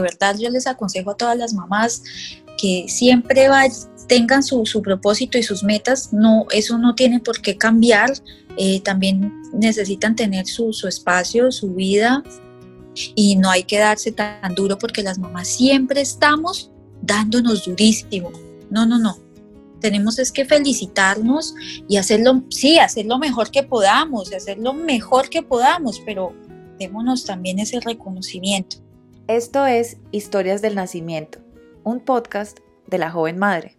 verdad yo les aconsejo a todas las mamás que siempre tengan su, propósito y sus metas, no, eso no tiene por qué cambiar, eh, también necesitan tener su, su espacio, su vida y no hay que darse tan duro porque las mamás siempre estamos dándonos durísimo. No, no, no. Tenemos es que felicitarnos y hacerlo, sí, hacer lo mejor que podamos, hacer lo mejor que podamos, pero démonos también ese reconocimiento. Esto es Historias del Nacimiento, un podcast de la joven madre.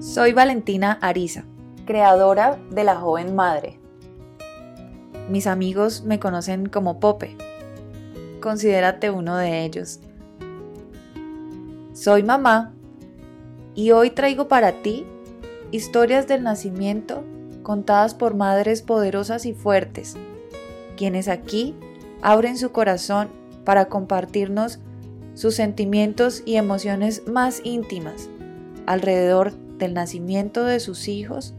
Soy Valentina Ariza, creadora de La Joven Madre. Mis amigos me conocen como Pope. Considérate uno de ellos. Soy mamá y hoy traigo para ti historias del nacimiento contadas por madres poderosas y fuertes, quienes aquí abren su corazón para compartirnos sus sentimientos y emociones más íntimas alrededor del nacimiento de sus hijos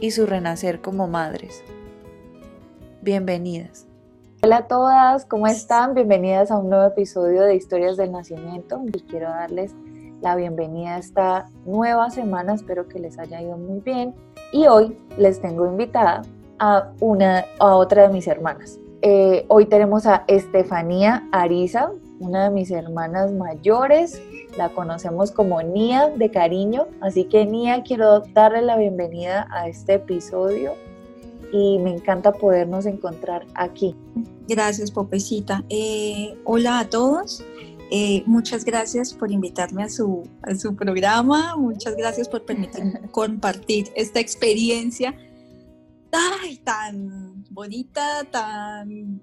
y su renacer como madres. Bienvenidas. Hola a todas, ¿cómo están? Bienvenidas a un nuevo episodio de Historias del Nacimiento y quiero darles la bienvenida a esta nueva semana. Espero que les haya ido muy bien. Y hoy les tengo invitada a, una, a otra de mis hermanas. Eh, hoy tenemos a Estefanía Ariza, una de mis hermanas mayores. La conocemos como Nia de cariño. Así que Nia, quiero darle la bienvenida a este episodio y me encanta podernos encontrar aquí. Gracias, Popecita. Eh, hola a todos. Eh, muchas gracias por invitarme a su, a su programa, muchas gracias por permitirme compartir esta experiencia ay, tan bonita, tan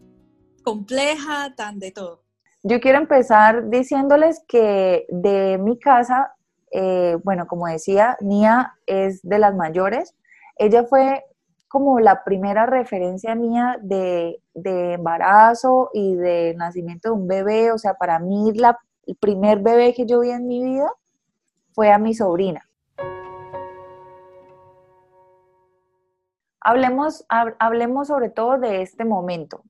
compleja, tan de todo. Yo quiero empezar diciéndoles que de mi casa, eh, bueno, como decía, Nia es de las mayores. Ella fue como la primera referencia mía de, embarazo y de nacimiento de un bebé. O sea, para mí la, el primer bebé que yo vi en mi vida fue a mi sobrina. Hablemos, hablemos sobre todo de este momento.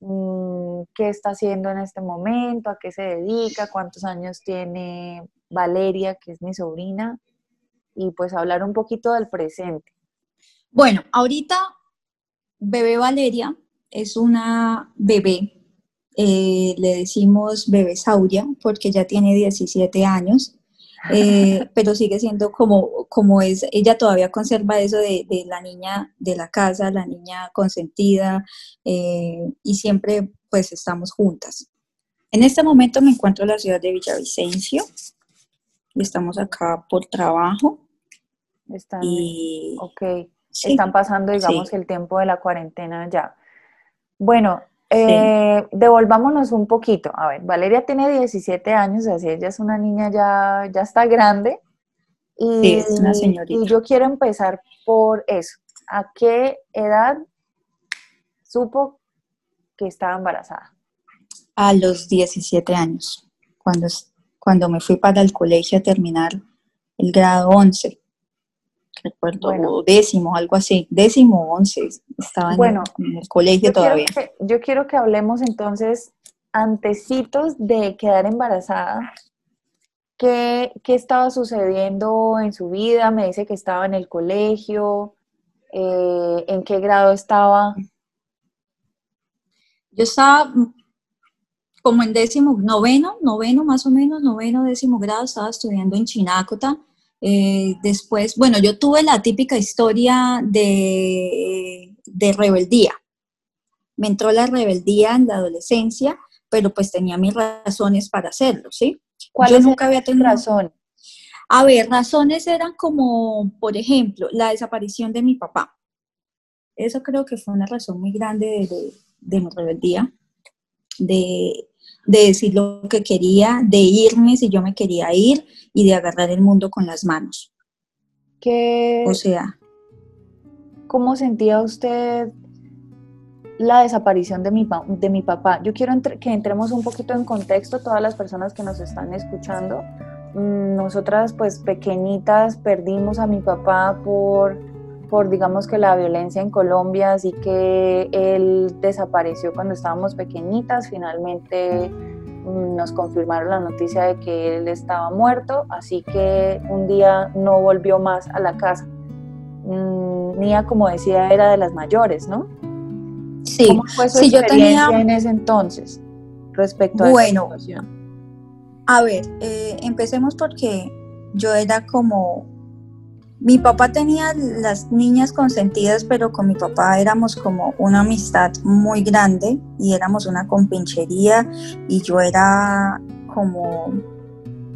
Mm, ¿Qué está haciendo en este momento? ¿A qué se dedica? ¿Cuántos años tiene Valeria, que es mi sobrina? Y pues hablar un poquito del presente. Bueno, ahorita bebé Valeria es una bebé, eh, le decimos bebé Sauria porque ya tiene 17 años, eh, pero sigue siendo como, como es, ella todavía conserva eso de, la niña de la casa, la niña consentida eh, y siempre pues estamos juntas. En este momento me encuentro en la ciudad de Villavicencio y estamos acá por trabajo. Está y, ok están pasando, digamos, el tiempo de la cuarentena ya. Bueno, eh, devolvámonos un poquito. A ver, Valeria tiene 17 años, así ella es una niña ya, ya está grande. Y, sí, es una señorita. Y yo quiero empezar por eso. ¿A qué edad supo que estaba embarazada? A los 17 años, cuando, cuando me fui para el colegio a terminar el grado 11 recuerdo, décimo, algo así, décimo once, estaba en, el, colegio todavía. yo quiero que hablemos entonces antecitos de quedar embarazada. ¿Qué, ¿Qué, estaba sucediendo en su vida? Me dice que estaba en el colegio. Eh, ¿En qué grado estaba? Yo estaba como en décimo, noveno, noveno más o menos, noveno, décimo grado, estaba estudiando en Chinácota eh, después, bueno, yo tuve la típica historia de, de rebeldía. Me entró la rebeldía en la adolescencia, pero pues tenía mis razones para hacerlo, ¿sí? ¿Cuáles nunca había tenido razón? A ver, razones eran como, por ejemplo, la desaparición de mi papá. Eso creo que fue una razón muy grande de, de mi rebeldía, de de decir lo que quería, de irme si yo me quería ir y de agarrar el mundo con las manos. ¿Qué, o sea, ¿cómo sentía usted la desaparición de mi, de mi papá? Yo quiero que entremos un poquito en contexto, todas las personas que nos están escuchando. mm, nosotras pues pequeñitas perdimos a mi papá por, por digamos que la violencia en Colombia, así que él desapareció cuando estábamos pequeñitas, finalmente mm, nos confirmaron la noticia de que él estaba muerto, así que un día no volvió más a la casa. Mm, Nia, como decía, era de las mayores, ¿no? Sí, ¿Cómo fue su yo experiencia tenía... en ese entonces respecto a Bueno, esa situación? A ver, eh, empecemos porque yo era como, mi papá tenía las niñas consentidas, pero con mi papá éramos como una amistad muy grande y éramos una compinchería y yo era como,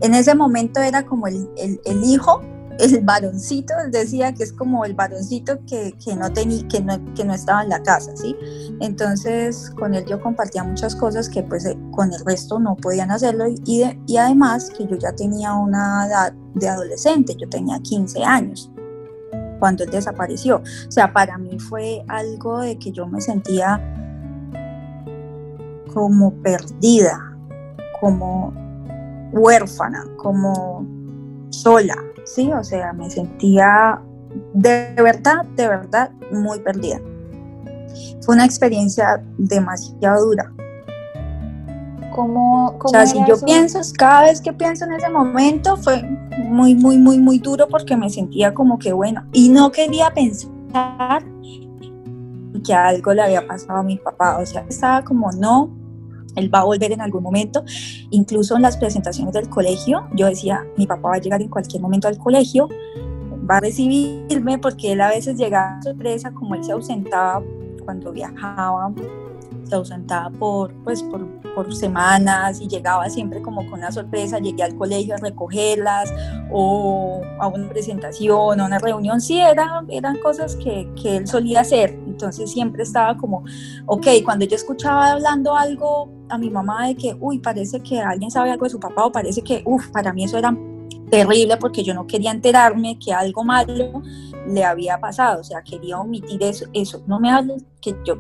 en ese momento era como el, el, el hijo el varoncito, él decía que es como el varoncito que, que no tenía, que no, que no estaba en la casa, ¿sí? Entonces con él yo compartía muchas cosas que pues eh, con el resto no podían hacerlo y, y además que yo ya tenía una edad de adolescente, yo tenía 15 años cuando él desapareció. O sea, para mí fue algo de que yo me sentía como perdida, como huérfana, como sola, ¿sí? O sea, me sentía de verdad, de verdad muy perdida. Fue una experiencia demasiado dura. ¿Cómo, cómo o sea, si yo eso? pienso, cada vez que pienso en ese momento fue muy, muy, muy, muy duro porque me sentía como que bueno, y no quería pensar que algo le había pasado a mi papá, o sea, estaba como no, él va a volver en algún momento. Incluso en las presentaciones del colegio, yo decía, mi papá va a llegar en cualquier momento al colegio, va a recibirme, porque él a veces llegaba sorpresa, como él se ausentaba cuando viajaba, se ausentaba por, pues, por, por semanas y llegaba siempre como con una sorpresa, llegué al colegio a recogerlas o a una presentación, a una reunión, sí, era, eran cosas que, que él solía hacer, entonces siempre estaba como, ok, cuando yo escuchaba hablando algo a mi mamá de que, uy, parece que alguien sabe algo de su papá o parece que, uff, para mí eso era terrible porque yo no quería enterarme que algo malo le había pasado, o sea, quería omitir eso, eso. no me hables que yo,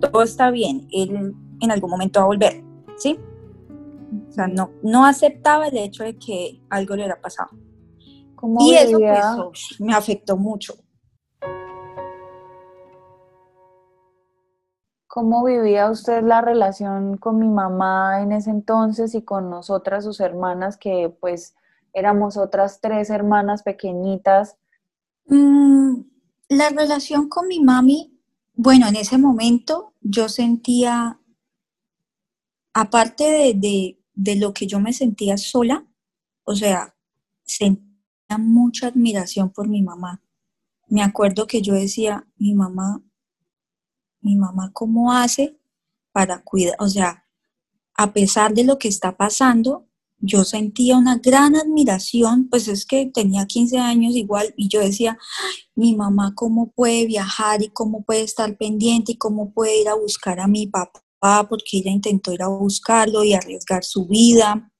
todo está bien, él en algún momento va a volver, ¿sí? O sea, no, no aceptaba el hecho de que algo le hubiera pasado. ¿Cómo Y eso pues, me afectó mucho. ¿Cómo vivía usted la relación con mi mamá en ese entonces y con nosotras, sus hermanas, que pues éramos otras tres hermanas pequeñitas? Mm, la relación con mi mami, bueno, en ese momento yo sentía, aparte de, de, de lo que yo me sentía sola, o sea, sentía mucha admiración por mi mamá. Me acuerdo que yo decía, mi mamá, mi mamá, ¿cómo hace para cuidar? O sea, a pesar de lo que está pasando, yo sentía una gran admiración, pues es que tenía 15 años igual y yo decía, mi mamá cómo puede viajar y cómo puede estar pendiente y cómo puede ir a buscar a mi papá porque ella intentó ir a buscarlo y arriesgar su vida.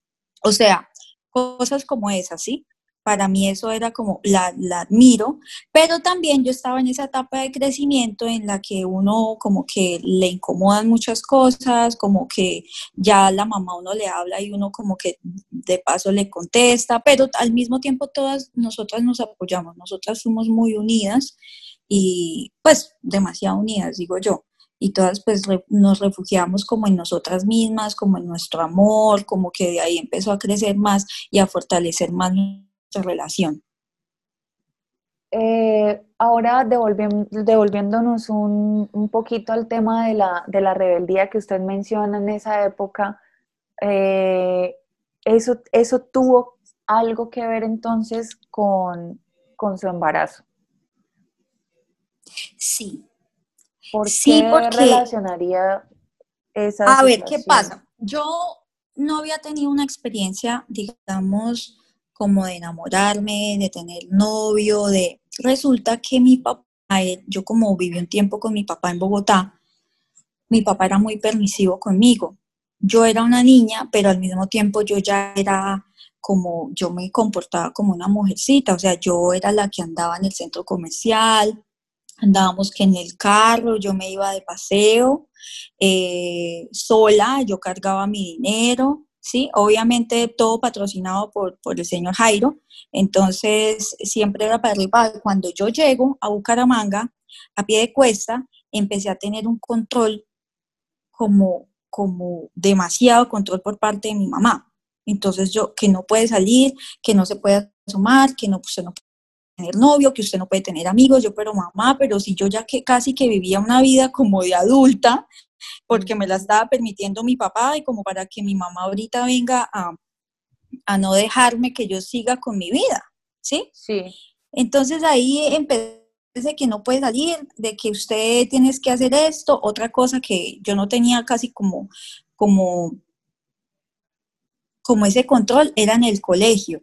O sea, cosas como esas, ¿sí? Para mí eso era como, la, la admiro, pero también yo estaba en esa etapa de crecimiento en la que uno como que le incomodan muchas cosas, como que ya la mamá uno le habla y uno como que de paso le contesta, pero al mismo tiempo todas nosotras nos apoyamos, nosotras fuimos muy unidas y pues demasiado unidas, digo yo. Y todas pues re- nos refugiamos como en nosotras mismas, como en nuestro amor, como que de ahí empezó a crecer más y a fortalecer más relación. Eh, ahora devolviéndonos un, un poquito al tema de la, de la rebeldía que usted menciona en esa época, eh, eso, eso tuvo algo que ver entonces con, con su embarazo. Sí, ¿Por Sí, qué porque- relacionaría esa A ver, ¿qué pasa? Yo no había tenido una experiencia, digamos, como de enamorarme, de tener novio, de... Resulta que mi papá, yo como viví un tiempo con mi papá en Bogotá, mi papá era muy permisivo conmigo. Yo era una niña, pero al mismo tiempo yo ya era como, yo me comportaba como una mujercita, o sea, yo era la que andaba en el centro comercial, andábamos que en el carro, yo me iba de paseo, eh, sola, yo cargaba mi dinero, ¿sí? Obviamente todo patrocinado por, por el señor Jairo, entonces siempre era para arriba. Cuando yo llego a Bucaramanga, a pie de cuesta, empecé a tener un control como, como demasiado control por parte de mi mamá. Entonces yo, que no puede salir, que no se puede asomar, que no, usted no puede tener novio, que usted no puede tener amigos, yo pero mamá, pero si yo ya que casi que vivía una vida como de adulta, porque me la estaba permitiendo mi papá y como para que mi mamá ahorita venga a, a no dejarme que yo siga con mi vida, ¿sí? Sí. Entonces ahí empecé de que no puede salir, de que usted tienes que hacer esto, otra cosa que yo no tenía casi como, como, como ese control era en el colegio.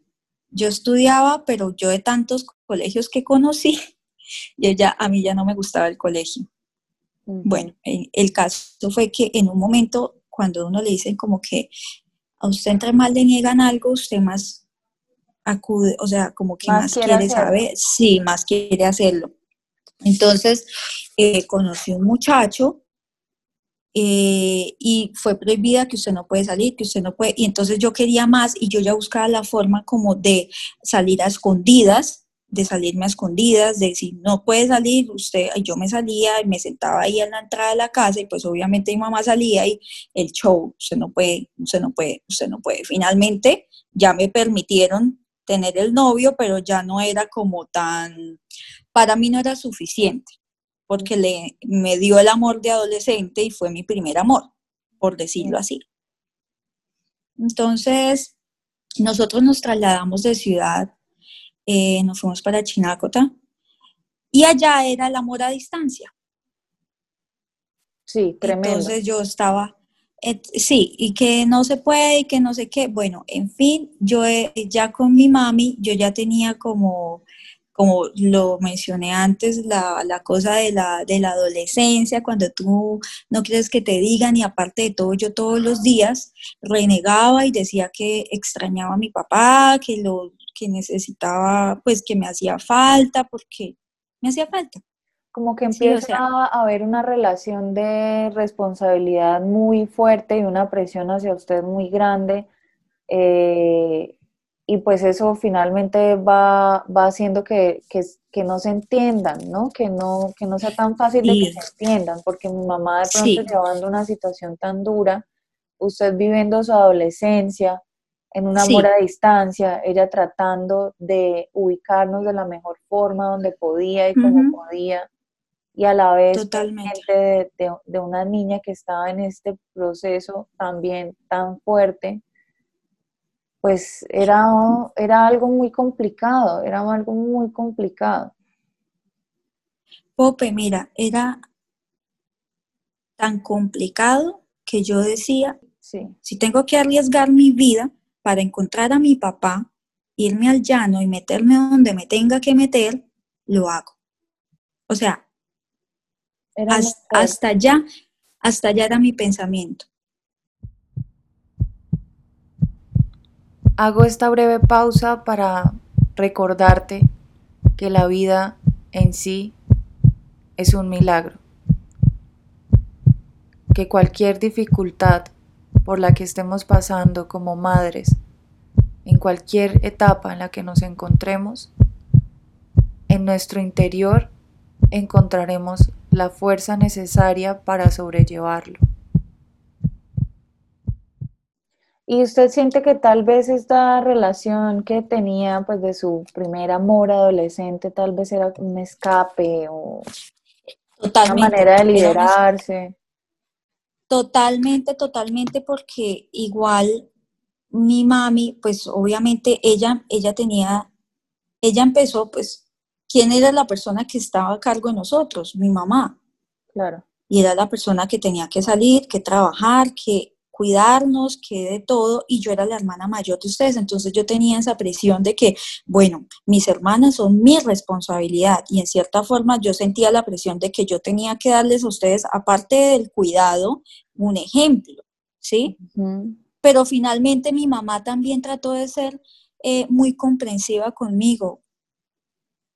Yo estudiaba, pero yo de tantos colegios que conocí, yo ya, a mí ya no me gustaba el colegio. Bueno, el caso fue que en un momento, cuando uno le dicen como que a usted entre mal le niegan algo, usted más acude, o sea, como que más, quiere, saber, sí, más quiere hacerlo. Entonces, eh, conocí un muchacho eh, y fue prohibida que usted no puede salir, que usted no puede, y entonces yo quería más y yo ya buscaba la forma como de salir a escondidas de salirme a escondidas, de si no puede salir, usted, yo me salía y me sentaba ahí en la entrada de la casa y pues obviamente mi mamá salía y el show, usted no puede, usted no puede, usted no puede. Finalmente ya me permitieron tener el novio, pero ya no era como tan, para mí no era suficiente, porque le, me dio el amor de adolescente y fue mi primer amor, por decirlo así. Entonces, nosotros nos trasladamos de ciudad eh, nos fuimos para Chinácota y allá era el amor a distancia. Sí, tremendo. Entonces yo estaba, sí, y que no se puede y que no sé qué. Bueno, en fin, yo eh, ya con mi mami, yo ya tenía como, como lo mencioné antes, la, la cosa de la, de la adolescencia, cuando tú no quieres que te digan y aparte de todo, yo todos los días renegaba y decía que extrañaba a mi papá, que lo que necesitaba, pues que me hacía falta, porque me hacía falta. Como que empieza a haber una relación de responsabilidad muy fuerte y una presión hacia usted muy grande. Eh, y pues eso finalmente va, va haciendo que, que, no se entiendan, ¿no? Que no, que no sea tan fácil de que se entiendan, porque mi mamá de pronto llevando una situación tan dura, usted viviendo su adolescencia, en un amor a distancia, ella tratando de ubicarnos de la mejor forma donde podía y como podía, y a la vez Totalmente. De, de, una niña que estaba en este proceso también tan fuerte, pues era, era algo muy complicado, era algo muy complicado. Pope, mira, era tan complicado que yo decía, sí. si tengo que arriesgar mi vida, para encontrar a mi papá, irme al llano y meterme donde me tenga que meter, lo hago. O sea, hasta, allá, hasta allá era mi pensamiento. Hago esta breve pausa para recordarte que la vida en sí es un milagro, que cualquier dificultad por la que estemos pasando como madres, en cualquier etapa en la que nos encontremos, en nuestro interior encontraremos la fuerza necesaria para sobrellevarlo. ¿Y usted siente que tal vez esta relación que tenía pues de su primer amor adolescente tal vez era un escape o una manera de liberarse? Totalmente, totalmente, porque igual mi mami, pues obviamente ella, ella tenía, ella empezó, pues, ¿quién era la persona que estaba a cargo de nosotros? Mi mamá. Claro. Y era la persona que tenía que salir, que trabajar, que cuidarnos, que de todo, y yo era la hermana mayor de ustedes, entonces yo tenía esa presión de que, bueno, mis hermanas son mi responsabilidad, y en cierta forma yo sentía la presión de que yo tenía que darles a ustedes, aparte del cuidado, un ejemplo, ¿sí? Pero finalmente mi mamá también trató de ser eh, muy comprensiva conmigo,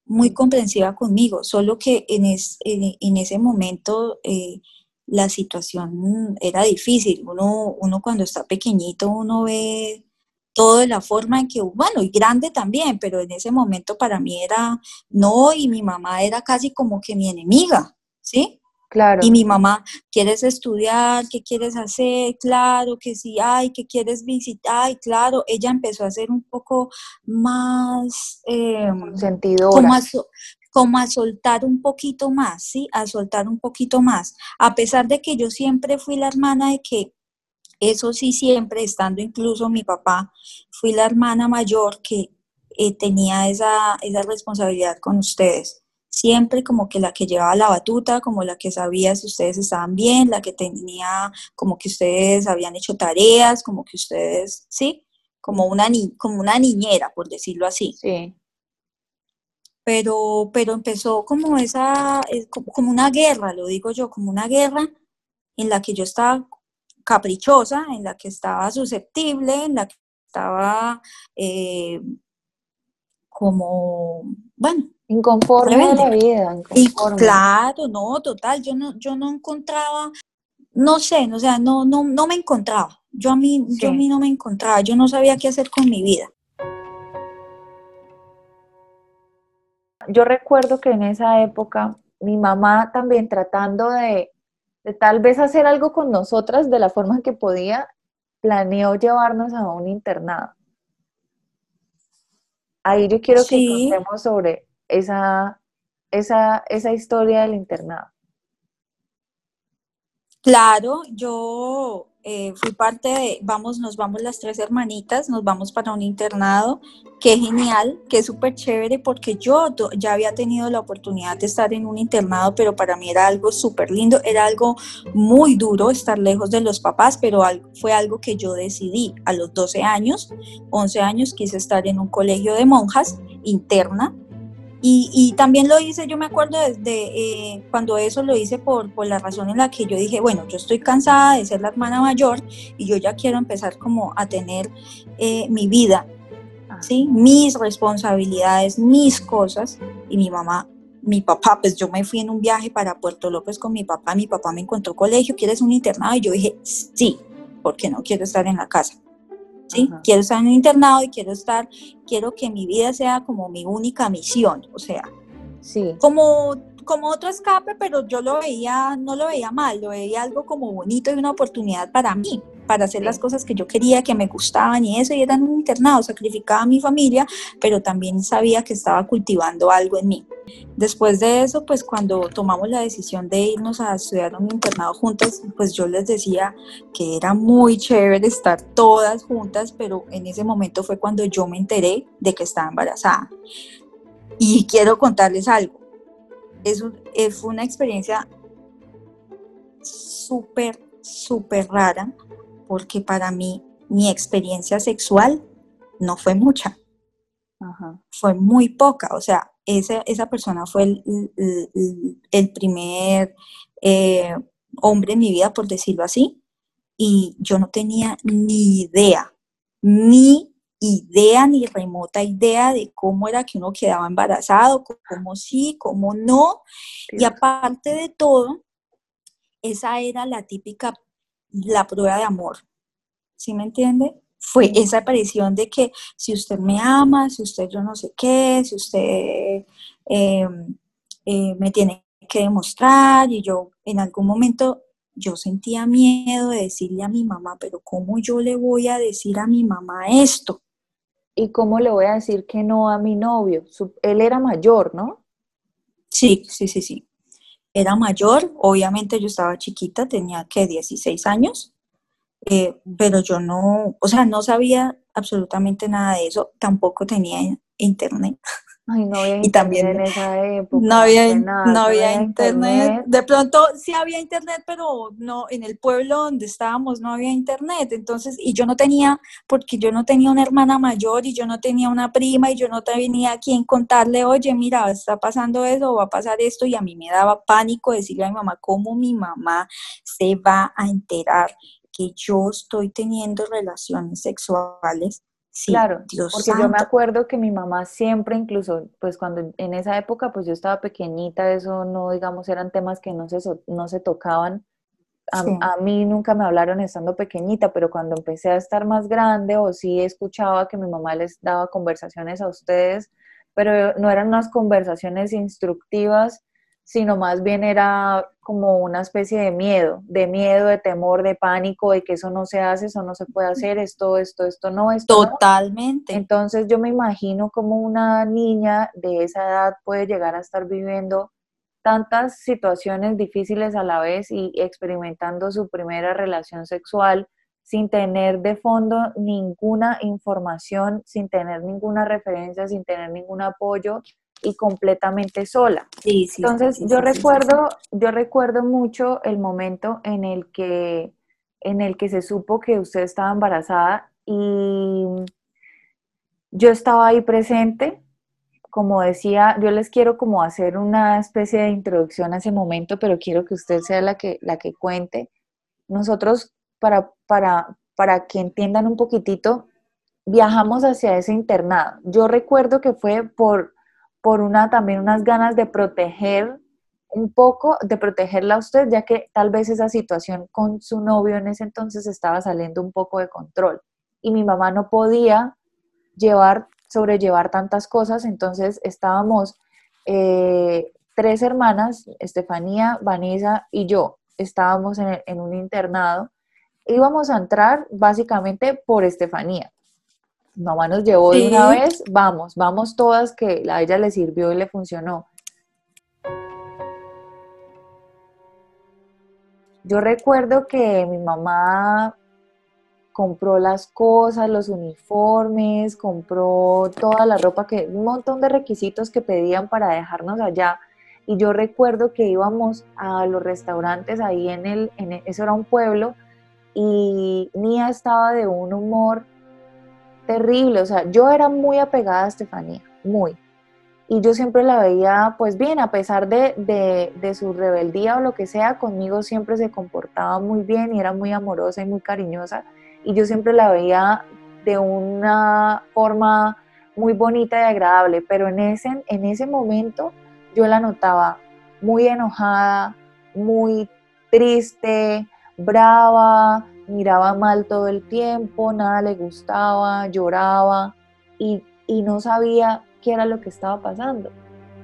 muy comprensiva conmigo, solo que en, en, ese momento... Eh, la situación era difícil. Uno, uno cuando está pequeñito, uno ve todo de la forma en que, bueno, y grande también, pero en ese momento para mí era, no, y mi mamá era casi como que mi enemiga, ¿sí? Claro. Y mi mamá, ¿quieres estudiar? ¿Qué quieres hacer? Claro que sí, ay, ¿qué quieres visitar? Ay, claro, ella empezó a ser un poco más... Eh, sentido como como a soltar un poquito más, ¿sí? A soltar un poquito más. A pesar de que yo siempre fui la hermana de que eso sí, siempre, estando incluso mi papá, fui la hermana mayor que eh, tenía esa, esa responsabilidad con ustedes. Siempre como que la que llevaba la batuta, como la que sabía si ustedes estaban bien, la que tenía como que ustedes habían hecho tareas, como que ustedes, ¿sí? Como una, ni como una niñera, por decirlo así. Sí. Pero, pero empezó como esa, eh, como una guerra, lo digo yo, como una guerra en la que yo estaba caprichosa, en la que estaba susceptible, en la que estaba eh, como, bueno. Inconforme de la vida. Y, claro, no, total, yo no, yo no encontraba, no sé, o sea, no, no, no me encontraba. Yo a, mí, yo a mí no me encontraba, yo no sabía qué hacer con mi vida. Yo recuerdo que en esa época mi mamá también tratando de de tal vez hacer algo con nosotras de la forma que podía, planeó llevarnos a un internado. Ahí yo quiero que contemos sobre esa, esa, esa historia del internado. Claro, yo eh, fui parte de, vamos, nos vamos las tres hermanitas, nos vamos para un internado, qué genial, qué súper chévere, porque yo ya había tenido la oportunidad de estar en un internado, pero para mí era algo súper lindo, era algo muy duro estar lejos de los papás, pero fue algo que yo decidí. A los 12 años, 11 años, quise estar en un colegio de monjas interna, y, también lo hice, yo me acuerdo desde eh, cuando eso lo hice por, por, la razón en la que yo dije, bueno, yo estoy cansada de ser la hermana mayor y yo ya quiero empezar como a tener eh, mi vida, ah. ¿sí? mis responsabilidades, mis cosas. Y mi mamá, mi papá, pues yo me fui en un viaje para Puerto López con mi papá, mi papá me encontró colegio, ¿quieres un internado? Y yo dije, sí, porque no quiero estar en la casa. Quiero estar en un internado y quiero estar, quiero que mi vida sea como mi única misión, o sea, sí. como, como otro escape, pero yo lo veía, no lo veía mal, lo veía algo como bonito y una oportunidad para mí, para hacer las cosas que yo quería, que me gustaban y eso, y era en un internado, sacrificaba a mi familia, pero también sabía que estaba cultivando algo en mí. Después de eso, pues cuando tomamos la decisión de irnos a estudiar un internado juntas, pues yo les decía que era muy chévere estar todas juntas, pero en ese momento fue cuando yo me enteré de que estaba embarazada. Y quiero contarles algo. Es, fue una experiencia súper, súper rara, porque para mí mi experiencia sexual no fue mucha. Fue muy poca, o sea, esa, persona fue el, primer eh, hombre en mi vida, por decirlo así, y yo no tenía ni idea, ni idea, ni remota idea de cómo era que uno quedaba embarazado, cómo sí, cómo no. Y aparte de todo, esa era la típica, la prueba de amor. ¿Sí me entiende? Fue esa aparición de que si usted me ama, si usted yo no sé qué, si usted eh, eh, me tiene que demostrar y yo en algún momento yo sentía miedo de decirle a mi mamá, pero ¿cómo yo le voy a decir a mi mamá esto? ¿Y cómo le voy a decir que no a mi novio? él era mayor, ¿no? Sí, sí, sí, sí. Era mayor, obviamente yo estaba chiquita, tenía que 16 años. Eh, pero yo no, o sea, no sabía absolutamente nada de eso, tampoco tenía internet. Ay, no había internet y también, en esa época. No había, no había internet. De pronto sí había internet, pero no, en el pueblo donde estábamos no había internet. Entonces, y yo no tenía, porque yo no tenía una hermana mayor y yo no tenía una prima y yo no tenía a quien contarle, oye, mira, está pasando eso va a pasar esto. Y a mí me daba pánico decirle a mi mamá, ¿cómo mi mamá se va a enterar que yo estoy teniendo relaciones sexuales. claro, porque yo me acuerdo que mi mamá siempre, incluso, pues cuando en esa época, pues yo estaba pequeñita, eso no, digamos, eran temas que no se, no se tocaban, a, mí nunca me hablaron estando pequeñita, pero cuando empecé a estar más grande o sí escuchaba que mi mamá les daba conversaciones a ustedes, pero no eran unas conversaciones instructivas, sino más bien era como una especie de miedo, de miedo, de temor, de pánico, de que eso no se hace, eso no se puede hacer, esto, esto, esto no, esto Totalmente. Entonces yo me imagino como una niña de esa edad puede llegar a estar viviendo tantas situaciones difíciles a la vez y experimentando su primera relación sexual sin tener de fondo ninguna información, sin tener ninguna referencia, sin tener ningún apoyo y completamente sola. Sí, sí, Entonces, yo recuerdo, yo recuerdo mucho el momento en el que en el que se supo que usted estaba embarazada y yo estaba ahí presente. Como decía, yo les quiero como hacer una especie de introducción a ese momento, pero quiero que usted sea la que, la que cuente. Nosotros, para, para, para que entiendan un poquitito, viajamos hacia ese internado. Yo recuerdo que fue por por una también unas ganas de proteger un poco, de protegerla a usted, ya que tal vez esa situación con su novio en ese entonces estaba saliendo un poco de control. Y mi mamá no podía llevar, sobrellevar tantas cosas, entonces estábamos eh, tres hermanas, Estefanía, Vanessa y yo, estábamos en, en un internado, íbamos a entrar básicamente por Estefanía mamá nos llevó de una vez, vamos, vamos todas, que a ella le sirvió y le funcionó. Yo recuerdo que mi mamá compró las cosas, los uniformes, compró toda la ropa que, un montón de requisitos que pedían para dejarnos allá. Y yo recuerdo que íbamos a los restaurantes ahí en el, en eso era un pueblo, y Nia estaba de un humor terrible, o sea, yo era muy apegada a Estefanía, muy. Y yo siempre la veía, pues bien, a pesar de, de, su rebeldía o lo que sea, conmigo siempre se comportaba muy bien y era muy amorosa y muy cariñosa. Y yo siempre la veía de una forma muy bonita y agradable, pero en ese, en ese momento yo la notaba muy enojada, muy triste, brava, miraba mal todo el tiempo, nada le gustaba, lloraba y, no sabía qué era lo que estaba pasando.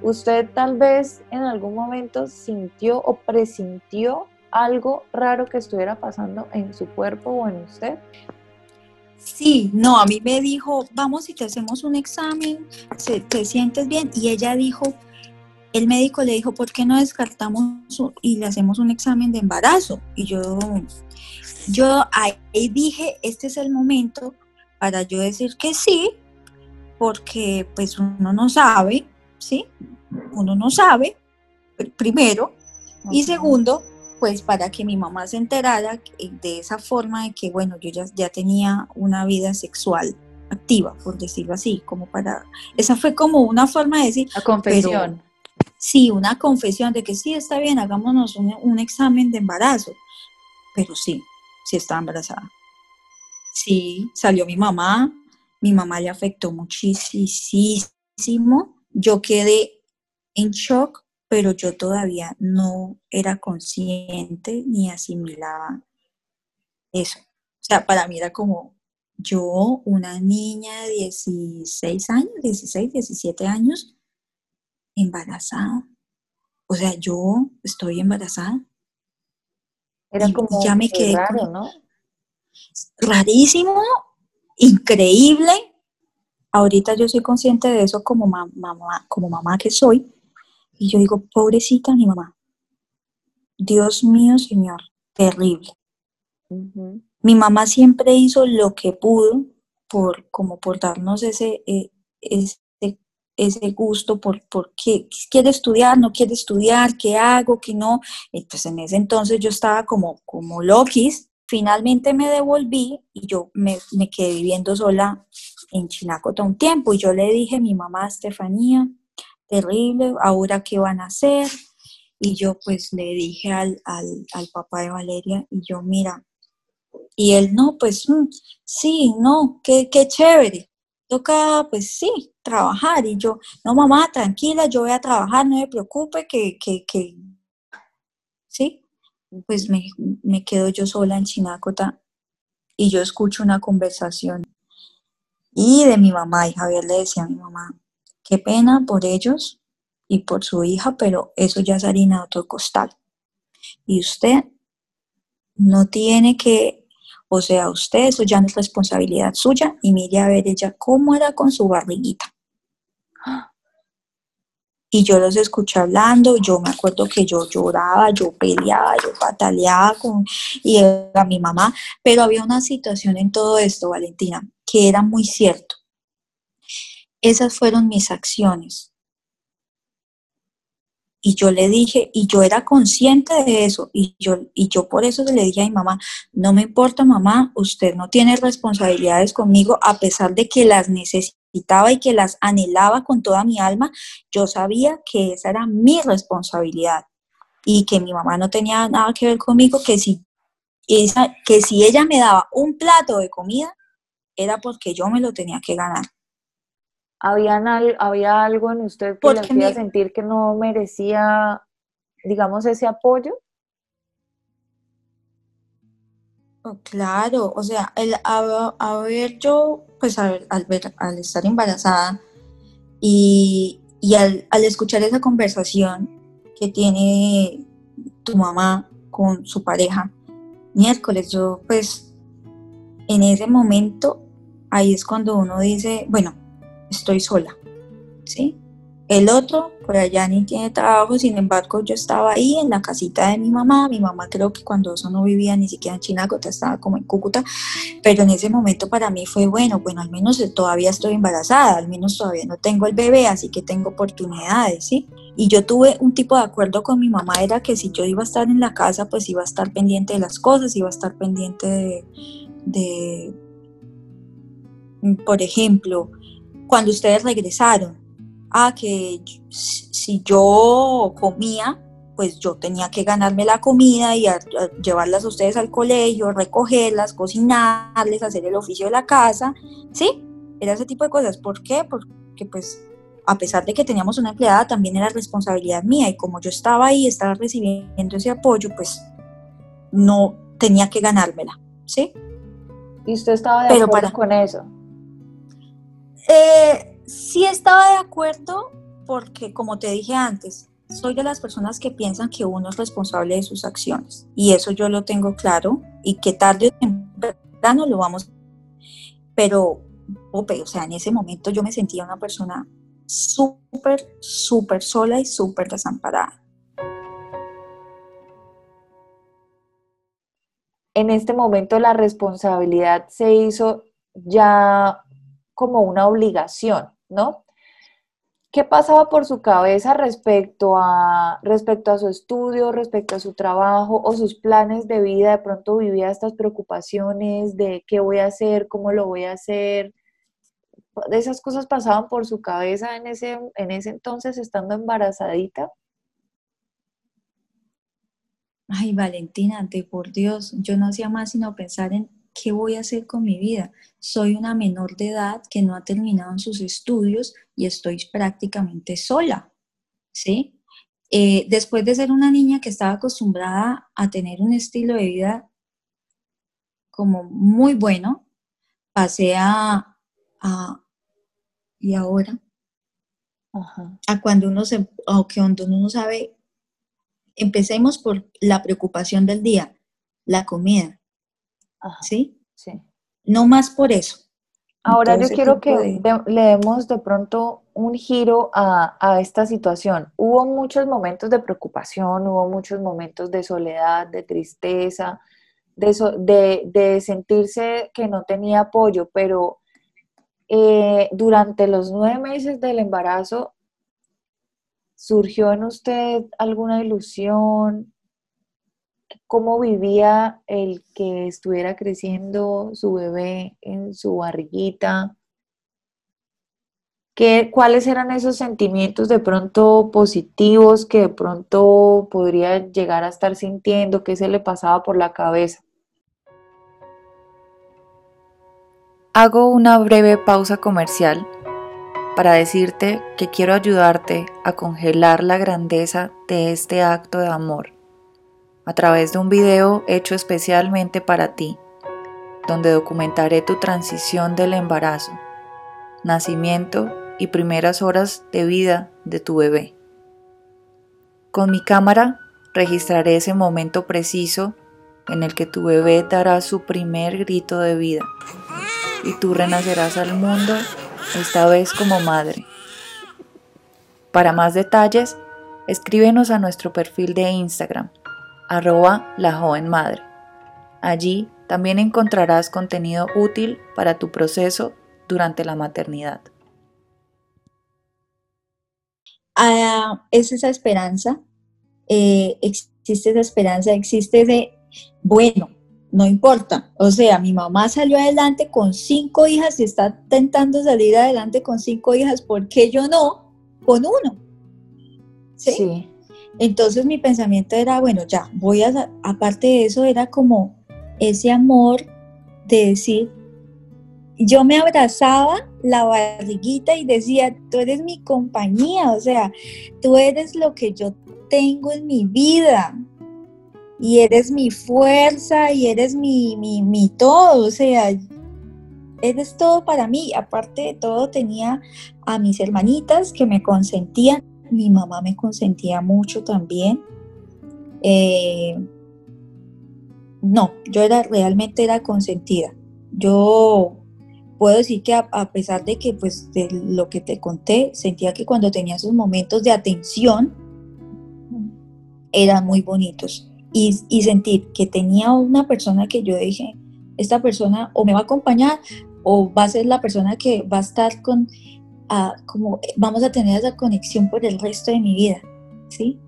¿Usted tal vez en algún momento sintió o presintió algo raro que estuviera pasando en su cuerpo o en usted? Sí, no, a mí me dijo, vamos y te hacemos un examen, te sientes bien. Y ella dijo, el médico le dijo, ¿por qué no descartamos y le hacemos un examen de embarazo? Y yo, yo ahí dije, este es el momento para yo decir que sí, porque pues uno no sabe, ¿sí? Uno no sabe, primero, y segundo, pues para que mi mamá se enterara de esa forma de que, bueno, yo ya, ya tenía una vida sexual activa, por decirlo así, como para, esa fue como una forma de decir. La confesión. sí, una confesión de que sí, está bien, hagámonos un, un examen de embarazo, pero sí, si estaba embarazada. Sí, salió mi mamá, mi mamá le afectó muchísimo, yo quedé en shock, pero yo todavía no era consciente ni asimilaba eso. O sea, para mí era como yo, una niña de 16 años, 16, 17 años, embarazada. O sea, yo estoy embarazada. Era como ya me quedé raro, ¿no? Rarísimo, increíble. Ahorita yo soy consciente de eso como mamá, como mamá que soy. Y yo digo, pobrecita mi mamá. Dios mío, Señor, terrible. Mi mamá siempre hizo lo que pudo por, como por darnos ese, eh, ese gusto por, qué quiere estudiar, no quiere estudiar, qué hago, qué no. Entonces en ese entonces yo estaba como, como loquis. Finalmente me devolví y yo me, me quedé viviendo sola en Chinaco todo un tiempo. Y yo le dije a mi mamá, Estefanía, terrible, ahora qué van a hacer. Y yo pues le dije al, al, al papá de Valeria, y yo, mira, y él, no, pues mm, sí, no, qué, qué chévere toca, pues sí, trabajar. Y yo, no, mamá, tranquila, yo voy a trabajar, no me preocupe, que, que, que, sí. pues me, me quedo yo sola en Chinácota y yo escucho una conversación y de mi mamá y Javier le decía a mi mamá, qué pena por ellos y por su hija, pero eso ya es harina de otro costal. Y usted no tiene que, o sea, usted eso ya no es responsabilidad suya y mire a ver ella cómo era con su barriguita. Y yo los escuché hablando, yo me acuerdo que yo lloraba, yo peleaba, yo pataleaba con, y era mi mamá, pero había una situación en todo esto, Valentina, que era muy cierto. Esas fueron mis acciones. Y yo le dije, y yo era consciente de eso, y yo, y yo por eso le dije a mi mamá, no me importa mamá, usted no tiene responsabilidades conmigo, a pesar de que las necesitaba y que las anhelaba con toda mi alma, yo sabía que esa era mi responsabilidad y que mi mamá no tenía nada que ver conmigo, que si, esa, que si ella me daba un plato de comida, era porque yo me lo tenía que ganar. ¿Habían ¿Había algo en usted que le hacía sentir que no merecía, digamos, ese apoyo? Claro, o sea, el, a, ver, yo, pues al, ver, al estar embarazada y, al, al escuchar esa conversación que tiene tu mamá con su pareja, miércoles, yo pues en ese momento, ahí es cuando uno dice, bueno, estoy sola, ¿sí? El otro, por allá ni tiene trabajo, sin embargo, yo estaba ahí en la casita de mi mamá. Mi mamá creo que cuando eso no vivía ni siquiera en Chinagota, estaba como en Cúcuta, pero en ese momento para mí fue bueno, bueno, al menos todavía estoy embarazada, al menos todavía no tengo el bebé, así que tengo oportunidades, ¿sí? Y yo tuve un tipo de acuerdo con mi mamá, era que si yo iba a estar en la casa, pues iba a estar pendiente de las cosas, iba a estar pendiente de por ejemplo, cuando ustedes regresaron, a que si yo comía, pues yo tenía que ganarme la comida y llevarlas a ustedes al colegio, recogerlas, cocinarles, hacer el oficio de la casa, ¿sí? Era ese tipo de cosas. ¿Por qué? Porque pues a pesar de que teníamos una empleada, también era responsabilidad mía y como yo estaba ahí, estaba recibiendo ese apoyo, pues no tenía que ganármela, ¿sí? ¿Y usted estaba de acuerdo con eso? Eh, sí estaba de acuerdo porque, como te dije antes, soy de las personas que piensan que uno es responsable de sus acciones. Y eso yo lo tengo claro y que tarde o temprano lo vamos. Pero, o sea, en ese momento yo me sentía una persona súper, súper sola y súper desamparada. En este momento la responsabilidad se hizo ya como una obligación, ¿no? ¿Qué pasaba por su cabeza respecto a, respecto a su estudio, respecto a su trabajo o sus planes de vida? De pronto vivía estas preocupaciones de qué voy a hacer, cómo lo voy a hacer. Esas cosas pasaban por su cabeza en ese, en ese entonces, estando embarazadita. Ay, Valentina, de por Dios, yo no hacía más sino pensar en ¿qué voy a hacer con mi vida? Soy una menor de edad que no ha terminado sus estudios y estoy prácticamente sola, ¿sí? Eh, después de ser una niña que estaba acostumbrada a tener un estilo de vida como muy bueno, pasé a, y ahora, a cuando uno se, o que cuando uno no sabe, empecemos por la preocupación del día, la comida. ¿Sí? Sí. No más por eso. Ahora yo quiero que le demos de pronto un giro a, esta situación. Hubo muchos momentos de preocupación, hubo muchos momentos de soledad, de tristeza, de, de, sentirse que no tenía apoyo, pero eh, durante los nueve meses del embarazo, ¿surgió en usted alguna ilusión, cómo vivía el que estuviera creciendo su bebé en su barriguita, ¿Qué, cuáles eran esos sentimientos de pronto positivos que de pronto podría llegar a estar sintiendo, qué se le pasaba por la cabeza. Hago una breve pausa comercial para decirte que quiero ayudarte a congelar la grandeza de este acto de amor a través de un video hecho especialmente para ti, donde documentaré tu transición del embarazo, nacimiento y primeras horas de vida de tu bebé. Con mi cámara registraré ese momento preciso en el que tu bebé dará su primer grito de vida y tú renacerás al mundo, esta vez como madre. Para más detalles, escríbenos a nuestro perfil de Instagram, arroba la joven madre. Allí también encontrarás contenido útil para tu proceso durante la maternidad. Ah, es esa esperanza, eh, existe esa esperanza, existe ese, bueno, no importa. O sea, mi mamá salió adelante con cinco hijas y está intentando salir adelante con cinco hijas, ¿por qué yo no? Con uno. ¿Sí? Entonces mi pensamiento era, bueno, ya, voy a, aparte de eso, era como ese amor de decir, yo me abrazaba la barriguita y decía, tú eres mi compañía, o sea, tú eres lo que yo tengo en mi vida, y eres mi fuerza y eres mi, mi, todo, o sea, eres todo para mí. Aparte de todo, tenía a mis hermanitas que me consentían, mi mamá me consentía mucho también. Eh, no, yo era realmente era consentida. Yo puedo decir que a, pesar de que pues de lo que te conté, sentía que cuando tenía esos momentos de atención eran muy bonitos y, sentir que tenía una persona que yo dije, esta persona o me va a acompañar o va a ser la persona que va a estar con, como vamos a tener esa conexión por el resto de mi vida, ¿sí?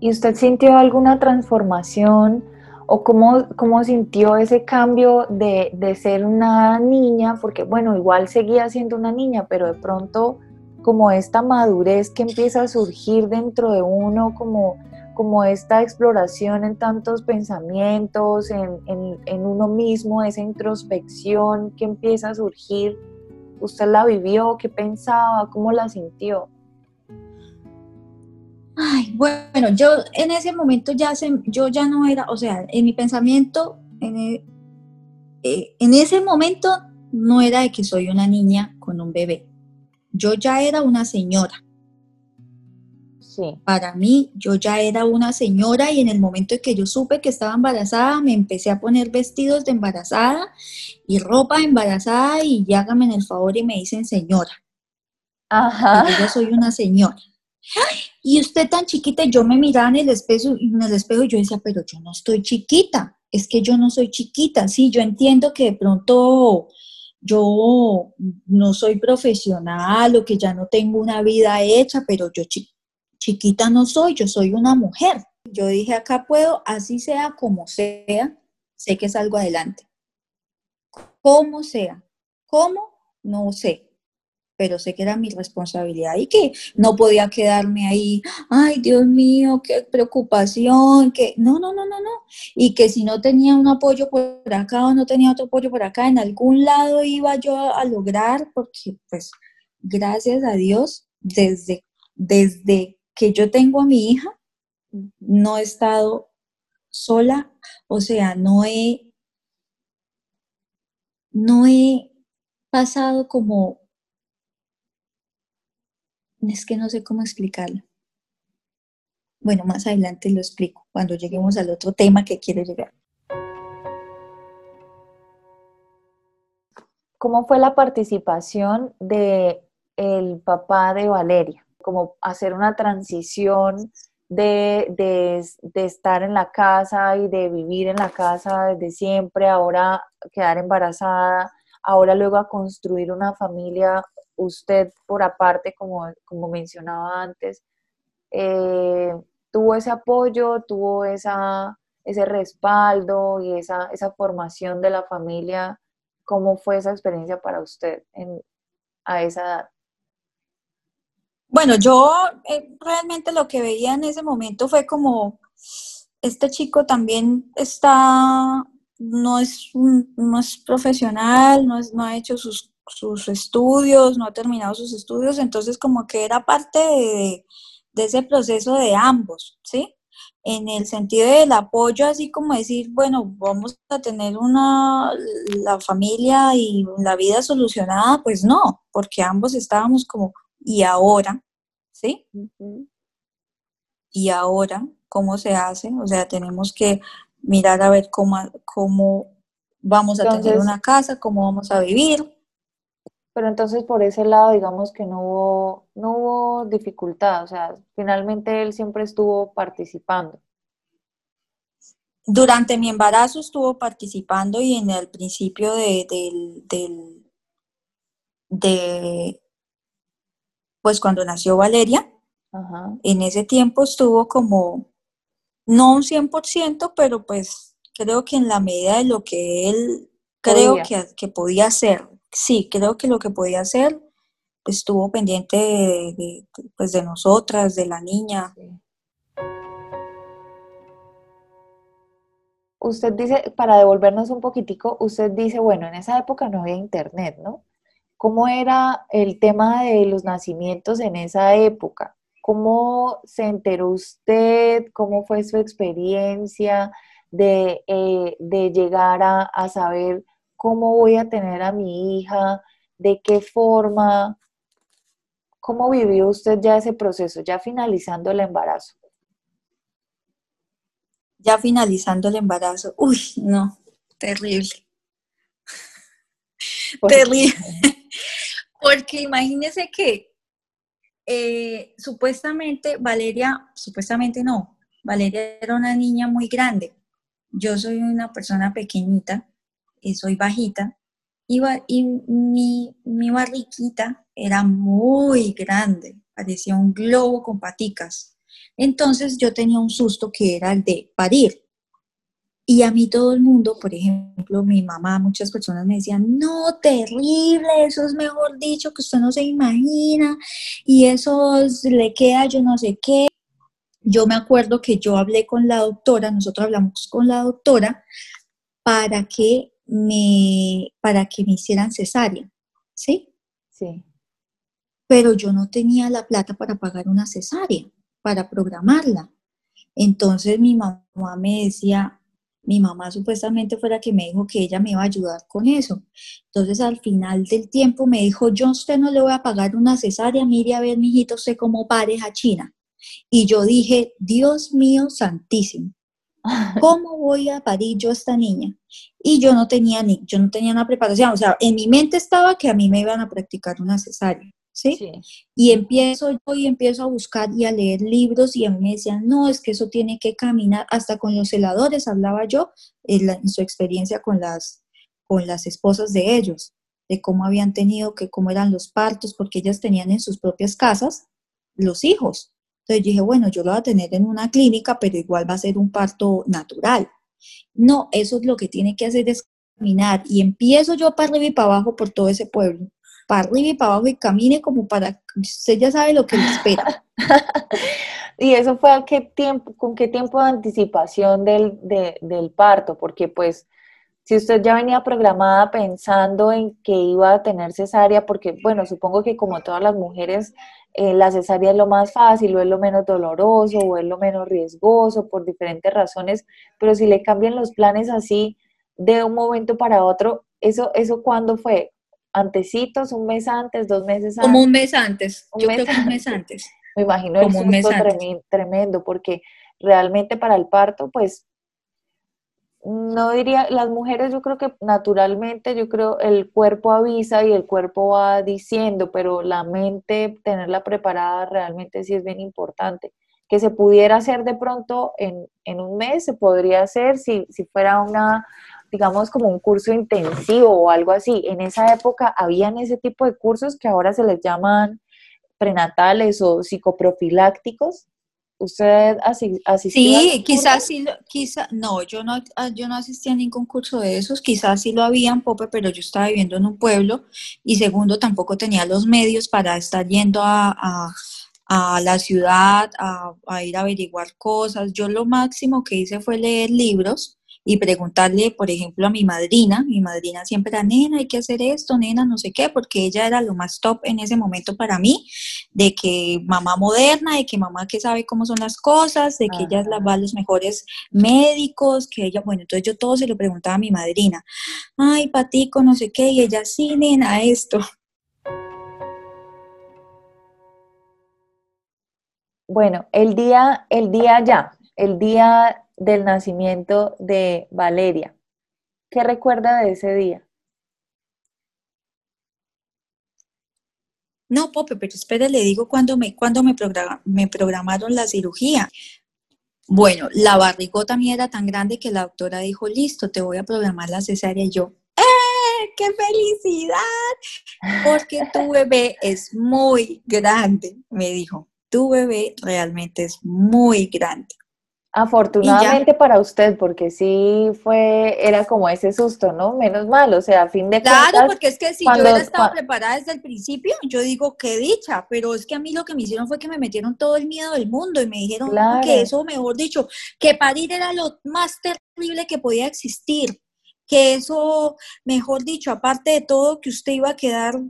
¿Y usted sintió alguna transformación o cómo, cómo sintió ese cambio de, de, ser una niña? Porque bueno, igual seguía siendo una niña, pero de pronto como esta madurez que empieza a surgir dentro de uno, como como esta exploración en tantos pensamientos, en, uno mismo, esa introspección que empieza a surgir. ¿Usted la vivió? ¿Qué pensaba? ¿Cómo la sintió? Ay, bueno, yo en ese momento ya se, yo ya no era, o sea, en mi pensamiento, en, e, eh, en ese momento no era de que soy una niña con un bebé. Yo ya era una señora. Para mí, yo ya era una señora y en el momento en que yo supe que estaba embarazada, me empecé a poner vestidos de embarazada y ropa de embarazada y hágame en el favor y me dicen señora. Ajá. yo soy una señora. Y usted tan chiquita, yo me miraba en el espejo, en el espejo y yo decía, pero yo no estoy chiquita, es que yo no soy chiquita. Sí, yo entiendo que de pronto yo no soy profesional o que ya no tengo una vida hecha, pero yo chiquita no soy, yo soy una mujer. Yo dije, acá puedo, así sea como sea, sé que salgo adelante. Como sea. ¿Cómo? No sé, pero sé que era mi responsabilidad y que no podía quedarme ahí, ay Dios mío, qué preocupación, que no, no, no, no, no. Y que si no tenía un apoyo por acá o no tenía otro apoyo por acá, en algún lado iba yo a, lograr, porque pues gracias a Dios, desde, desde que yo tengo a mi hija, no he estado sola, o sea, no he, no he pasado como, es que no sé cómo explicarlo. Bueno, más adelante lo explico cuando lleguemos al otro tema que quiero llegar. ¿Cómo fue la participación de el papá de Valeria? Como hacer una transición de, estar en la casa y de vivir en la casa desde siempre, ahora quedar embarazada, ahora luego a construir una familia, usted por aparte, como, como mencionaba antes, eh, tuvo ese apoyo, tuvo esa, ese respaldo y esa, esa formación de la familia. ¿Cómo fue esa experiencia para usted a esa edad? Bueno, yo eh, realmente lo que veía en ese momento fue como, este chico también está, no es, no es profesional, no, es, no ha hecho sus, sus estudios, no ha terminado sus estudios, entonces como que era parte de, ese proceso de ambos, ¿sí? en el sentido del apoyo, así como decir, bueno, vamos a tener una, la familia y la vida solucionada, pues no, porque ambos estábamos como, ¿y ahora? ¿Sí? ¿Y ahora cómo se hace? O sea, tenemos que mirar a ver cómo, cómo vamos a tener una casa, cómo vamos a vivir. Pero entonces por ese lado, digamos que no hubo, no hubo dificultad, o sea, finalmente él siempre estuvo participando. Durante mi embarazo estuvo participando y en el principio de, del, de, pues cuando nació Valeria, en ese tiempo estuvo como, no un 100%, pero pues creo que en la medida de lo que él creo que, que, podía hacer. Sí, creo que lo que podía hacer estuvo pendiente de, pues de nosotras, de la niña. Usted dice, para devolvernos un poquitico, usted dice, bueno, en esa época no había internet, ¿no? ¿Cómo era el tema de los nacimientos en esa época? ¿Cómo se enteró usted? ¿Cómo fue su experiencia? Eh, de, llegar a, saber cómo voy a tener a mi hija, de qué forma, cómo vivió usted ya ese proceso, ya finalizando el embarazo. Ya finalizando el embarazo, uy, no, terrible. terrible. Porque imagínese que eh, supuestamente Valeria, supuestamente no, Valeria era una niña muy grande yo soy una persona pequeñita, y soy bajita, y, y mi, mi barriquita era muy grande, parecía un globo con paticas. Entonces yo tenía un susto que era el de parir. Y a mí todo el mundo, por ejemplo, mi mamá, muchas personas me decían, no, terrible, eso es mejor dicho que usted no se imagina, y eso le queda yo no sé qué yo me acuerdo que yo hablé con la doctora, nosotros hablamos con la doctora para que me, para que me hicieran cesárea, ¿sí? Sí. Pero yo no tenía la plata para pagar una cesárea, para programarla. Entonces mi mamá me decía, mi mamá supuestamente fue la que me dijo que ella me iba a ayudar con eso. Entonces al final del tiempo me dijo, yo a usted no le voy a pagar una cesárea, mire a ver, mijito, usted cómo pareja china. Y yo dije, Dios mío santísimo, ¿cómo voy a parir yo a esta niña? Y yo no tenía ni, yo no tenía una preparación, o sea, en mi mente estaba que a mí me iban a practicar una cesárea. ¿Sí? Y empiezo yo y empiezo a buscar y a leer libros y a mí me decían, no, es que eso tiene que caminar, hasta con los celadores hablaba yo en, en su experiencia con las, con las esposas de ellos, de cómo habían tenido, que cómo eran los partos, porque ellas tenían en sus propias casas los hijos. Entonces dije, bueno, yo lo voy a tener en una clínica, pero igual va a ser un parto natural. No, eso es lo que tiene que hacer es caminar. Y empiezo yo para arriba y para abajo por todo ese pueblo. Para arriba y para abajo y camine como para, usted ya sabe lo que le espera. ¿Y eso fue a qué tiempo, con qué tiempo de anticipación del, del parto? Porque pues si usted ya venía programada pensando en que iba a tener cesárea, porque bueno, supongo que como todas las mujeres eh, la cesárea es lo más fácil o es lo menos doloroso o es lo menos riesgoso por diferentes razones, pero si le cambian los planes así de un momento para otro, ¿eso, eso cuándo fue? ¿Antecitos? ¿Un mes antes? ¿Dos meses antes? Como un mes antes, yo creo que un mes antes. Me imagino Como el susto tremendo, porque realmente para el parto, pues no diría, las mujeres yo creo que naturalmente, yo creo el cuerpo avisa y el cuerpo va diciendo, pero la mente, tenerla preparada realmente sí es bien importante. Que se pudiera hacer de pronto en, un mes, se podría hacer si, si fuera una, digamos, como un curso intensivo o algo así. En esa época habían ese tipo de cursos que ahora se les llaman prenatales o psicoprofilácticos, ¿Usted asistió? Sí, quizás sí, quizás, no, yo no, ah, yo no asistí a ningún curso de esos, quizás sí lo habían, Pope, pero yo estaba viviendo en un pueblo y segundo, tampoco tenía los medios para estar yendo a, la ciudad, a, ir a averiguar cosas. Yo lo máximo que hice fue leer libros y preguntarle, por ejemplo, a mi madrina, mi madrina siempre era, nena, hay que hacer esto, nena, no sé qué, porque ella era lo más top en ese momento para mí, de que mamá moderna, de que mamá que sabe cómo son las cosas, de que ella va a los mejores médicos, que ella, bueno, entonces yo todo se lo preguntaba a mi madrina, ay, patico, no sé qué, y ella, sí, nena, esto. Bueno, el día, el día ya, el día del nacimiento de Valeria. ¿Qué recuerda de ese día? No, Pope, pero espere, le digo cuando me, cuando me programaron la cirugía. Bueno, la barrigota mía era tan grande que la doctora dijo, listo, te voy a programar la cesárea. Y yo, ¡eh! ¡Qué felicidad! Porque tu bebé es muy grande, me dijo. Tu bebé realmente es muy grande. Afortunadamente para usted, porque sí fue, era como ese susto, ¿no? Menos mal, o sea, a fin de cuentas. Claro, porque es que si yo hubiera estado preparada desde el principio, yo digo, qué dicha, pero es que a mí lo que me hicieron fue que me metieron todo el miedo del mundo y me dijeron que eso, mejor dicho, que parir era lo más terrible que podía existir, que eso, mejor dicho, aparte de todo, que usted iba a quedar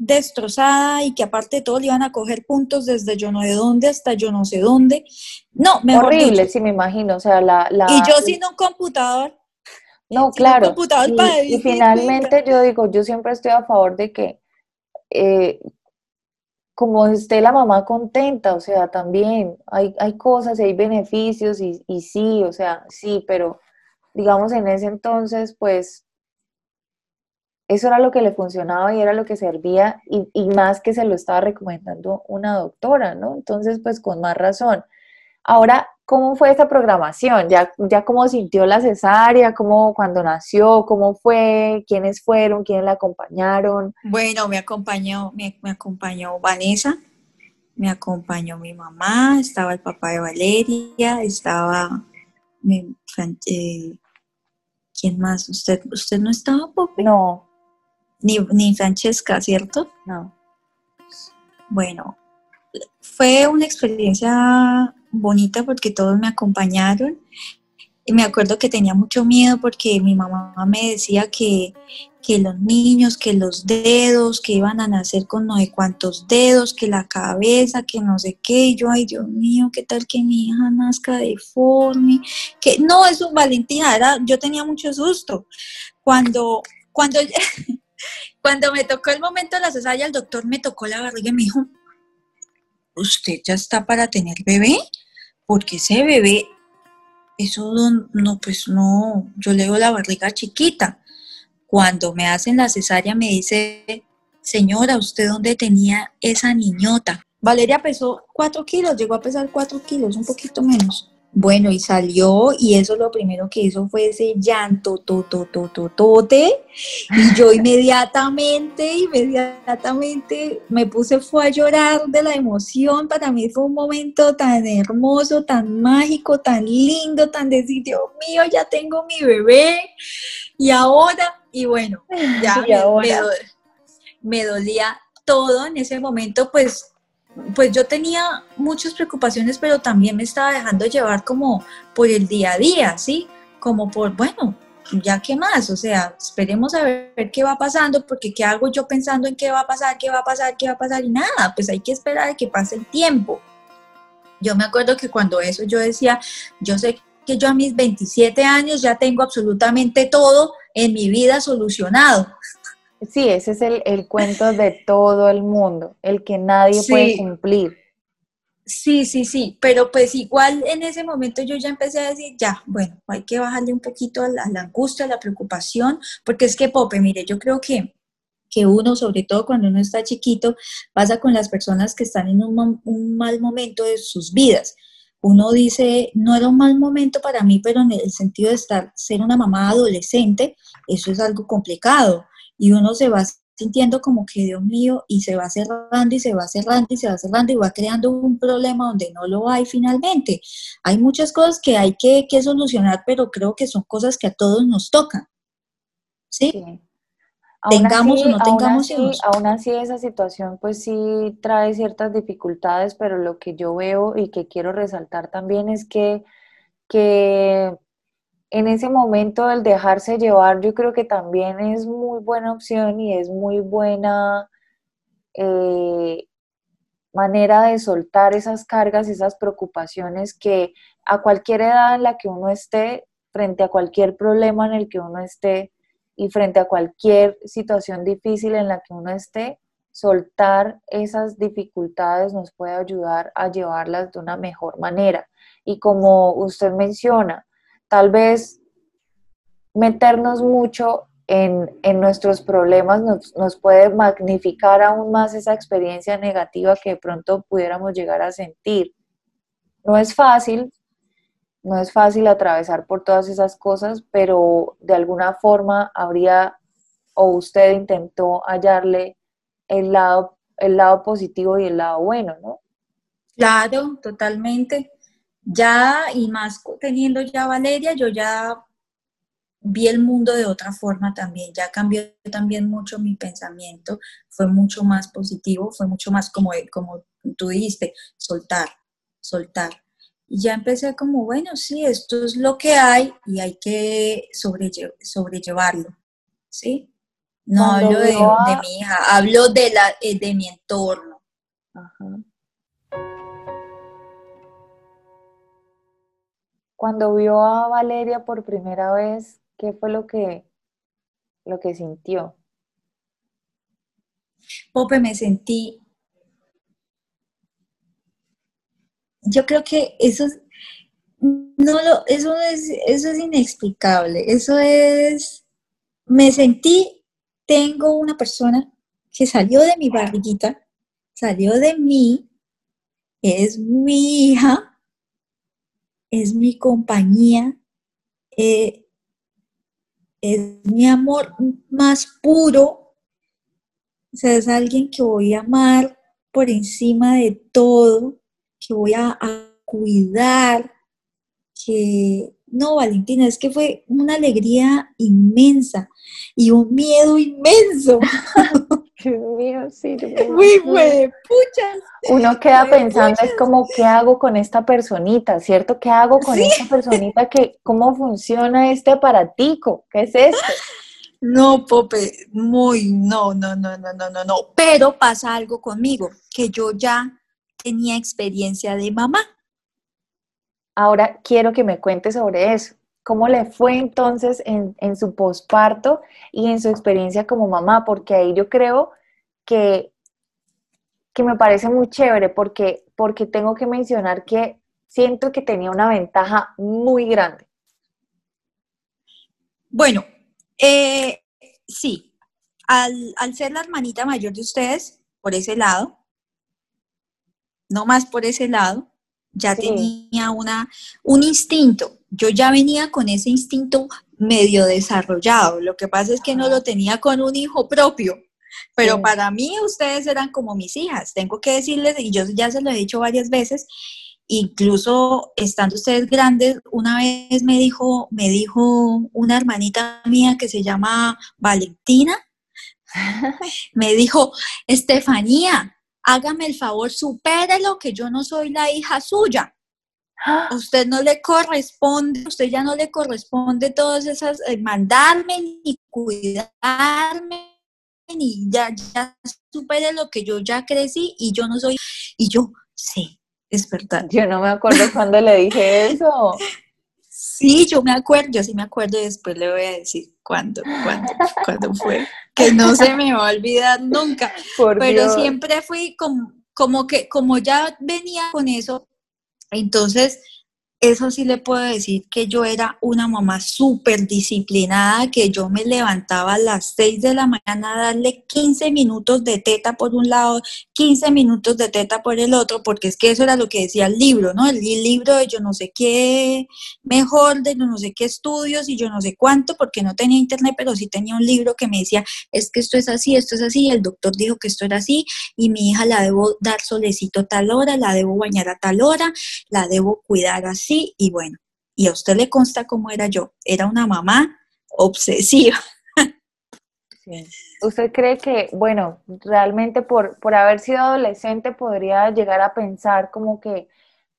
destrozada y que aparte de todo le iban a coger puntos desde yo no de dónde hasta yo no sé dónde. No, mejor Horrible, sí me imagino, o sea, la... la y yo sin un computador. No, claro. y, finalmente yo digo, yo siempre estoy a favor de que eh, como esté la mamá contenta, o sea, también hay, hay cosas y hay beneficios y, y sí, o sea, sí, pero digamos en ese entonces, pues eso era lo que le funcionaba y era lo que servía y, más que se lo estaba recomendando una doctora, ¿no? Entonces, pues con más razón. Ahora, ¿cómo fue esta programación? ¿Ya, ya cómo sintió la cesárea? ¿Cómo cuando nació? ¿Cómo fue? ¿Quiénes fueron? ¿Quiénes la acompañaron? Bueno, me acompañó, me, acompañó Vanessa, me acompañó mi mamá, estaba el papá de Valeria, estaba eh, ¿quién más? ¿Usted, usted no estaba, Pope? No, ni, Francesca, ¿cierto? No. Bueno, fue una experiencia bonita porque todos me acompañaron. Y me acuerdo que tenía mucho miedo porque mi mamá me decía que, que los niños, que los dedos, que iban a nacer con no sé cuántos dedos, que la cabeza, que no sé qué. Y yo, ay Dios mío, ¿qué tal que mi hija nazca deforme? Que no, eso, Valentina, era, yo tenía mucho susto. Cuando, cuando Cuando me tocó el momento de la cesárea, el doctor me tocó la barriga y me dijo, ¿usted ya está para tener bebé? Porque ese bebé, eso no, pues no, yo le la barriga chiquita. Cuando me hacen la cesárea me dice, señora, ¿usted dónde tenía esa niñota? Valeria pesó cuatro kilos, llegó a pesar cuatro kilos, un poquito menos. Bueno, y salió y eso lo primero que hizo fue ese llanto, to, to, to, to, tote, y yo inmediatamente, inmediatamente me puse, fue a llorar de la emoción, para mí fue un momento tan hermoso, tan mágico, tan lindo, tan decir, Dios mío, ya tengo mi bebé, y ahora, y bueno, ya me dolía todo en ese momento, pues pues yo tenía muchas preocupaciones, pero también me estaba dejando llevar como por el día a día, ¿sí? Como por, bueno, ya qué más, o sea, esperemos a ver qué va pasando, porque qué hago yo pensando en qué va a pasar, qué va a pasar, qué va a pasar, y nada, pues hay que esperar a que pase el tiempo. Yo me acuerdo que cuando eso yo decía, yo sé que yo a mis 27 años ya tengo absolutamente todo en mi vida solucionado. Sí, ese es el, cuento de todo el mundo, el que nadie puede cumplir. Sí, sí, sí, pero pues igual en ese momento yo ya empecé a decir, ya, bueno, hay que bajarle un poquito a la, angustia, a la preocupación, porque es que, Pope, mire, yo creo que, que uno, sobre todo cuando uno está chiquito, pasa con las personas que están en un, un mal momento de sus vidas. Uno dice, no era un mal momento para mí, pero en el sentido de estar, ser una mamá adolescente, eso es algo complicado y uno se va sintiendo como que, Dios mío, y se va cerrando y se va cerrando y se va cerrando y va creando un problema donde no lo hay finalmente. Hay muchas cosas que hay que, solucionar, pero creo que son cosas que a todos nos tocan. ¿Sí? Tengamos o no tengamos aún así, aún así esa situación pues sí trae ciertas dificultades, pero lo que yo veo y que quiero resaltar también es que, que en ese momento el dejarse llevar yo creo que también es muy buena opción y es muy buena eh, manera de soltar esas cargas, esas preocupaciones que a cualquier edad en la que uno esté, frente a cualquier problema en el que uno esté y frente a cualquier situación difícil en la que uno esté, soltar esas dificultades nos puede ayudar a llevarlas de una mejor manera. Y como usted menciona, tal vez meternos mucho en, nuestros problemas nos, nos, puede magnificar aún más esa experiencia negativa que de pronto pudiéramos llegar a sentir. No es fácil, no es fácil atravesar por todas esas cosas, pero de alguna forma habría o usted intentó hallarle el lado, el lado positivo y el lado bueno, ¿no? Claro, totalmente. Ya, y más teniendo ya Valeria, yo ya vi el mundo de otra forma también, ya cambió también mucho mi pensamiento, fue mucho más positivo, fue mucho más como, como tú dijiste, soltar, soltar. Y ya empecé como, bueno, sí, esto es lo que hay y hay que sobrellevarlo, ¿sí? No hablo de, mi hija, hablo de, la, eh, de mi entorno. Cuando vio a Valeria por primera vez, ¿qué fue lo que, lo que sintió? Pope, me sentí. Yo creo que eso es, no lo, eso es, eso es inexplicable. Eso es. Me sentí tengo una persona que salió de mi barriguita, salió de mí, es mi hija, es mi compañía, eh, es mi amor más puro, o sea, es alguien que voy a amar por encima de todo, que voy a cuidar, que no, Valentina, es que fue una alegría inmensa y un miedo inmenso. Dios mío, sí. Uy, puchas. Uno queda pensando, es como, ¿qué hago con esta personita? ¿Cierto? ¿Qué hago con esta personita? Que, ¿Cómo funciona este aparatico? ¿Qué es esto? No, Pope, muy, no, no, no, no, no, no, no. Pero pasa algo conmigo, que yo ya tenía experiencia de mamá. Ahora quiero que me cuente sobre eso. ¿Cómo le fue entonces en, su posparto y en su experiencia como mamá? Porque ahí yo creo que, que me parece muy chévere porque, porque tengo que mencionar que siento que tenía una ventaja muy grande. Bueno, eh, sí, al, al, ser la hermanita mayor de ustedes, por ese lado, no más por ese lado, ya tenía una, un instinto. Yo ya venía con ese instinto medio desarrollado. Lo que pasa es que no lo tenía con un hijo propio. Pero para mí ustedes eran como mis hijas. Tengo que decirles, y yo ya se lo he dicho varias veces, incluso estando ustedes grandes, una vez me dijo, me dijo una hermanita mía que se llama Valentina, me dijo, Estefanía, hágame el favor, supérelo, que yo no soy la hija suya. usted no le corresponde, usted ya no le corresponde todas esas, eh, mandarme ni cuidarme, ni ya, ya supere lo que yo ya crecí y yo no soy, y yo, sí, es verdad. Yo no me acuerdo cuando le dije eso. Sí, yo me acuerdo, yo sí me acuerdo y después le voy a decir cuándo, cuándo, cuándo fue, que no se me va a olvidar nunca. Pero siempre fui como, como que, como ya venía con eso, entonces eso sí le puedo decir que yo era una mamá súper disciplinada, que yo me levantaba a las 6 de la mañana a darle 15 minutos de teta por un lado, 15 minutos de teta por el otro, porque es que eso era lo que decía el libro, ¿no? El libro de yo no sé qué mejor, de yo no sé qué estudios y yo no sé cuánto, porque no tenía internet, pero sí tenía un libro que me decía, es que esto es así, esto es así, el doctor dijo que esto era así, y mi hija la debo dar solecito tal hora, la debo bañar a tal hora, la debo cuidar así y bueno, y a usted le consta cómo era yo, era una mamá obsesiva. ¿Usted cree que, bueno, realmente por, por haber sido adolescente podría llegar a pensar como que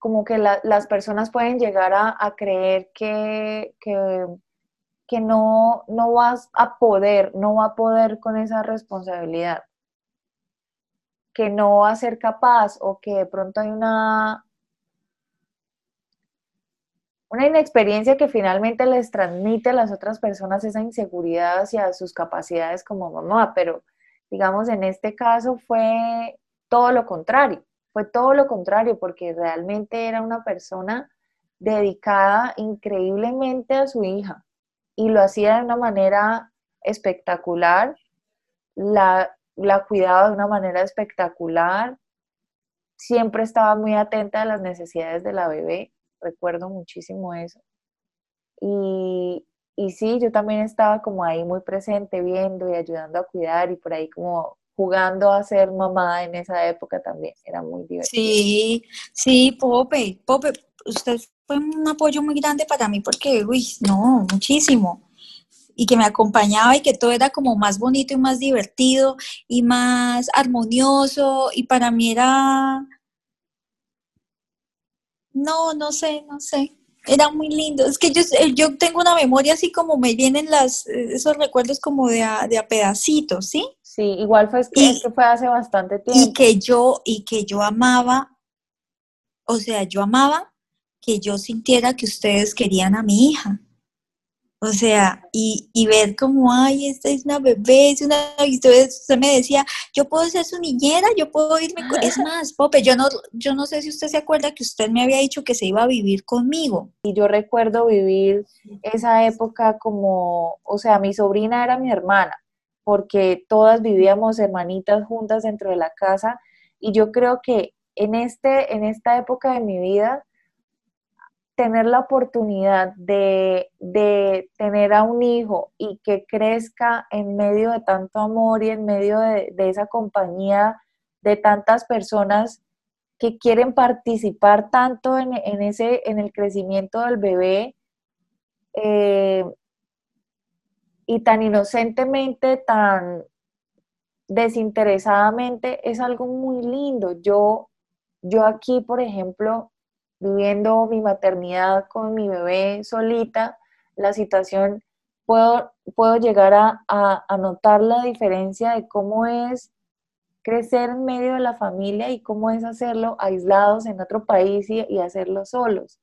como que las personas pueden llegar a, creer que, que, no, no vas a poder, no va a poder con esa responsabilidad, que no va a ser capaz o que de pronto hay una, una inexperiencia que finalmente les transmite a las otras personas esa inseguridad hacia sus capacidades como mamá, pero digamos en este caso fue todo lo contrario. Fue todo lo contrario, porque realmente era una persona dedicada increíblemente a su hija y lo hacía de una manera espectacular, la, la cuidaba de una manera espectacular, siempre estaba muy atenta a las necesidades de la bebé, recuerdo muchísimo eso. Y, y sí, yo también estaba como ahí muy presente, viendo y ayudando a cuidar y por ahí como jugando a ser mamá en esa época también, era muy divertido. Sí, sí, Pope, Pope, usted fue un apoyo muy grande para mí porque, uy, no, muchísimo. Y que me acompañaba y que todo era como más bonito y más divertido y más armonioso y para mí era... No, no sé, no sé era muy lindo. Es que yo, eh, yo tengo una memoria así como me vienen las, eh, esos recuerdos como de a, de a pedacitos, ¿sí? Sí, igual fue, que fue hace bastante tiempo. Y que yo, y que yo amaba, o sea, yo amaba que yo sintiera que ustedes querían a mi hija. O sea, y, ver como, ay, esta es una bebé, es una... Usted, usted me decía, yo puedo ser su niñera, yo puedo irme... Es más, Pope, yo no, yo no sé si usted se acuerda que usted me había dicho que se iba a vivir conmigo. Y yo recuerdo vivir esa época como, o sea, mi sobrina era mi hermana, porque todas vivíamos hermanitas juntas dentro de la casa, y yo creo que en, este, en esta época de mi vida tener la oportunidad de, tener a un hijo y que crezca en medio de tanto amor y en medio de, esa compañía de tantas personas que quieren participar tanto en, ese, en el crecimiento del bebé eh, y tan inocentemente, tan desinteresadamente, es algo muy lindo. Yo, yo aquí, por ejemplo, viviendo mi maternidad con mi bebé solita, la situación, puedo, puedo llegar a, notar la diferencia de cómo es crecer en medio de la familia y cómo es hacerlo aislados en otro país y, hacerlo solos.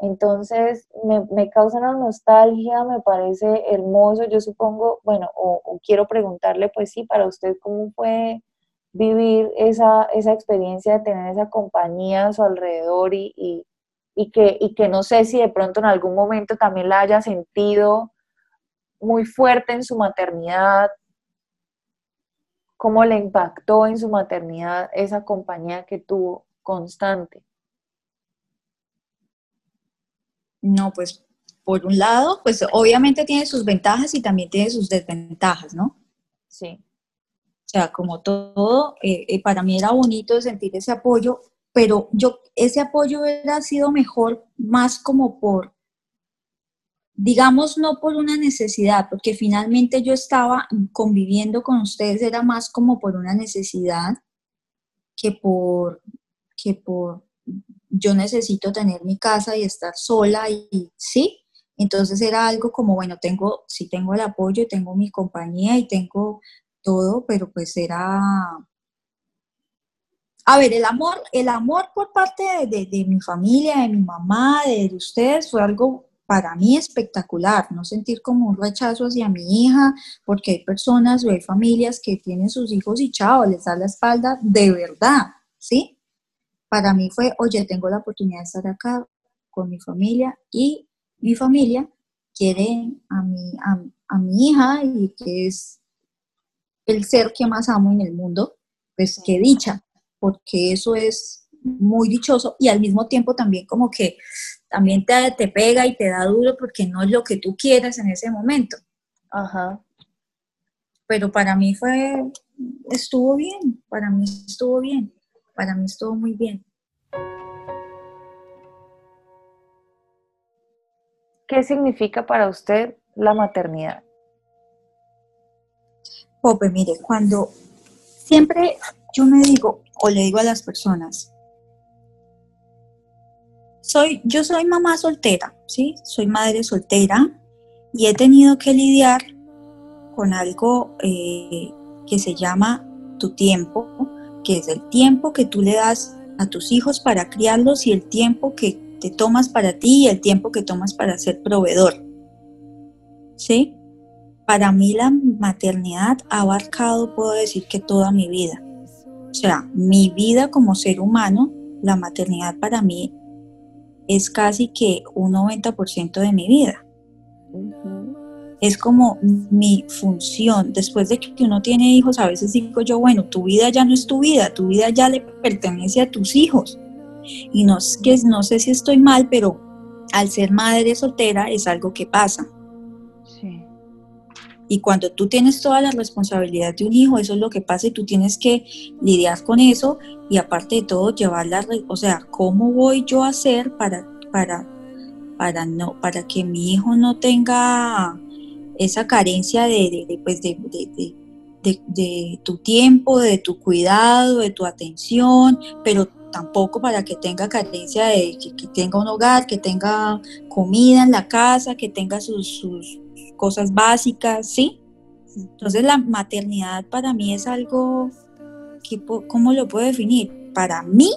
Entonces, me, causa una nostalgia, me parece hermoso. Yo supongo, bueno, o, quiero preguntarle, pues sí, para usted, ¿cómo fue vivir esa, esa experiencia de tener esa compañía a su alrededor y, que, y que no sé si de pronto en algún momento también la haya sentido muy fuerte en su maternidad, cómo le impactó en su maternidad esa compañía que tuvo constante. No, pues por un lado, pues obviamente tiene sus ventajas y también tiene sus desventajas, ¿no? Sí. O sea, como todo, eh, eh, para mí era bonito sentir ese apoyo, pero yo, ese apoyo hubiera sido mejor más como por, digamos, no por una necesidad, porque finalmente yo estaba conviviendo con ustedes, era más como por una necesidad que por, que por, yo necesito tener mi casa y estar sola y, sí, entonces era algo como, bueno, tengo, sí tengo el apoyo, tengo mi compañía y tengo todo, pero pues era... A ver, el amor, el amor por parte de, mi familia, de mi mamá, de, ustedes, fue algo para mí espectacular, no sentir como un rechazo hacia mi hija, porque hay personas o hay familias que tienen sus hijos y chao, les da la espalda de verdad, ¿sí? Para mí fue, oye, tengo la oportunidad de estar acá con mi familia y mi familia quiere a mi, a mi hija y que es el ser que más amo en el mundo, pues qué dicha, porque eso es muy dichoso y al mismo tiempo también como que también te, te pega y te da duro porque no es lo que tú quieras en ese momento. Ajá. Pero para mí fue, estuvo bien, para mí estuvo bien, para mí estuvo muy bien. ¿Qué significa para usted la maternidad? Pope, mire, cuando siempre yo me digo o le digo a las personas, soy, yo soy mamá soltera, ¿sí? Soy madre soltera y he tenido que lidiar con algo eh, que se llama tu tiempo, que es el tiempo que tú le das a tus hijos para criarlos y el tiempo que te tomas para ti y el tiempo que tomas para ser proveedor. ¿Sí? Para mí la maternidad ha abarcado, puedo decir que toda mi vida. O sea, mi vida como ser humano, la maternidad para mí es casi que un 90% de mi vida. Es como mi función. Después de que uno tiene hijos, a veces digo yo, bueno, tu vida ya no es tu vida, tu vida ya le pertenece a tus hijos. Y no, que, no sé si estoy mal, pero al ser madre soltera es algo que pasa. Y cuando tú tienes toda la responsabilidad de un hijo, eso es lo que pasa y tú tienes que lidiar con eso y aparte de todo llevarla, o sea, ¿cómo voy yo a hacer para, para, para, no, para que mi hijo no tenga esa carencia de, de, pues de, de, tu tiempo, de tu cuidado, de tu atención, pero tampoco para que tenga carencia de que, tenga un hogar, que tenga comida en la casa, que tenga sus cosas básicas, ¿sí? Entonces la maternidad para mí es algo que, ¿cómo lo puedo definir? Para mí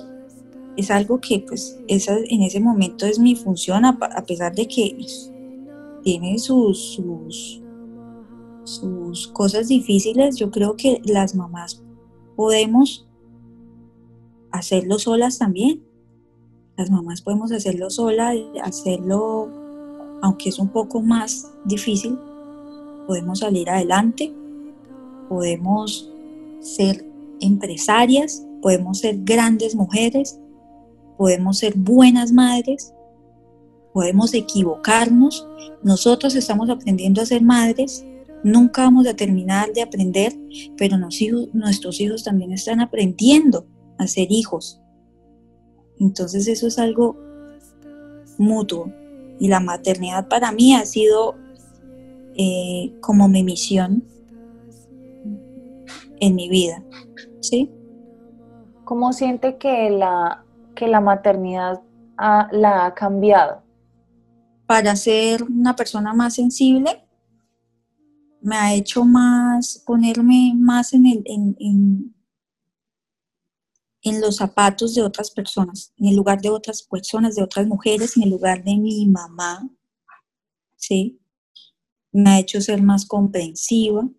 es algo que pues esa, en ese momento es mi función, a, pesar de que tiene sus, sus, sus cosas difíciles, yo creo que las mamás podemos hacerlo solas también. Las mamás podemos hacerlo solas, hacerlo aunque es un poco más difícil, podemos salir adelante, podemos ser empresarias, podemos ser grandes mujeres, podemos ser buenas madres, podemos equivocarnos. Nosotros estamos aprendiendo a ser madres, nunca vamos a terminar de aprender, pero nuestros hijos también están aprendiendo a ser hijos. Entonces eso es algo mutuo y la maternidad para mí ha sido eh, como mi misión en mi vida. ¿Sí? ¿Cómo siente que la, que la maternidad la ha cambiado? Para ser una persona más sensible, me ha hecho más, ponerme más en, el, en, en los zapatos de otras personas, en el lugar de otras personas, de otras mujeres, en el lugar de mi mamá, ¿sí? Me ha hecho ser más comprensiva.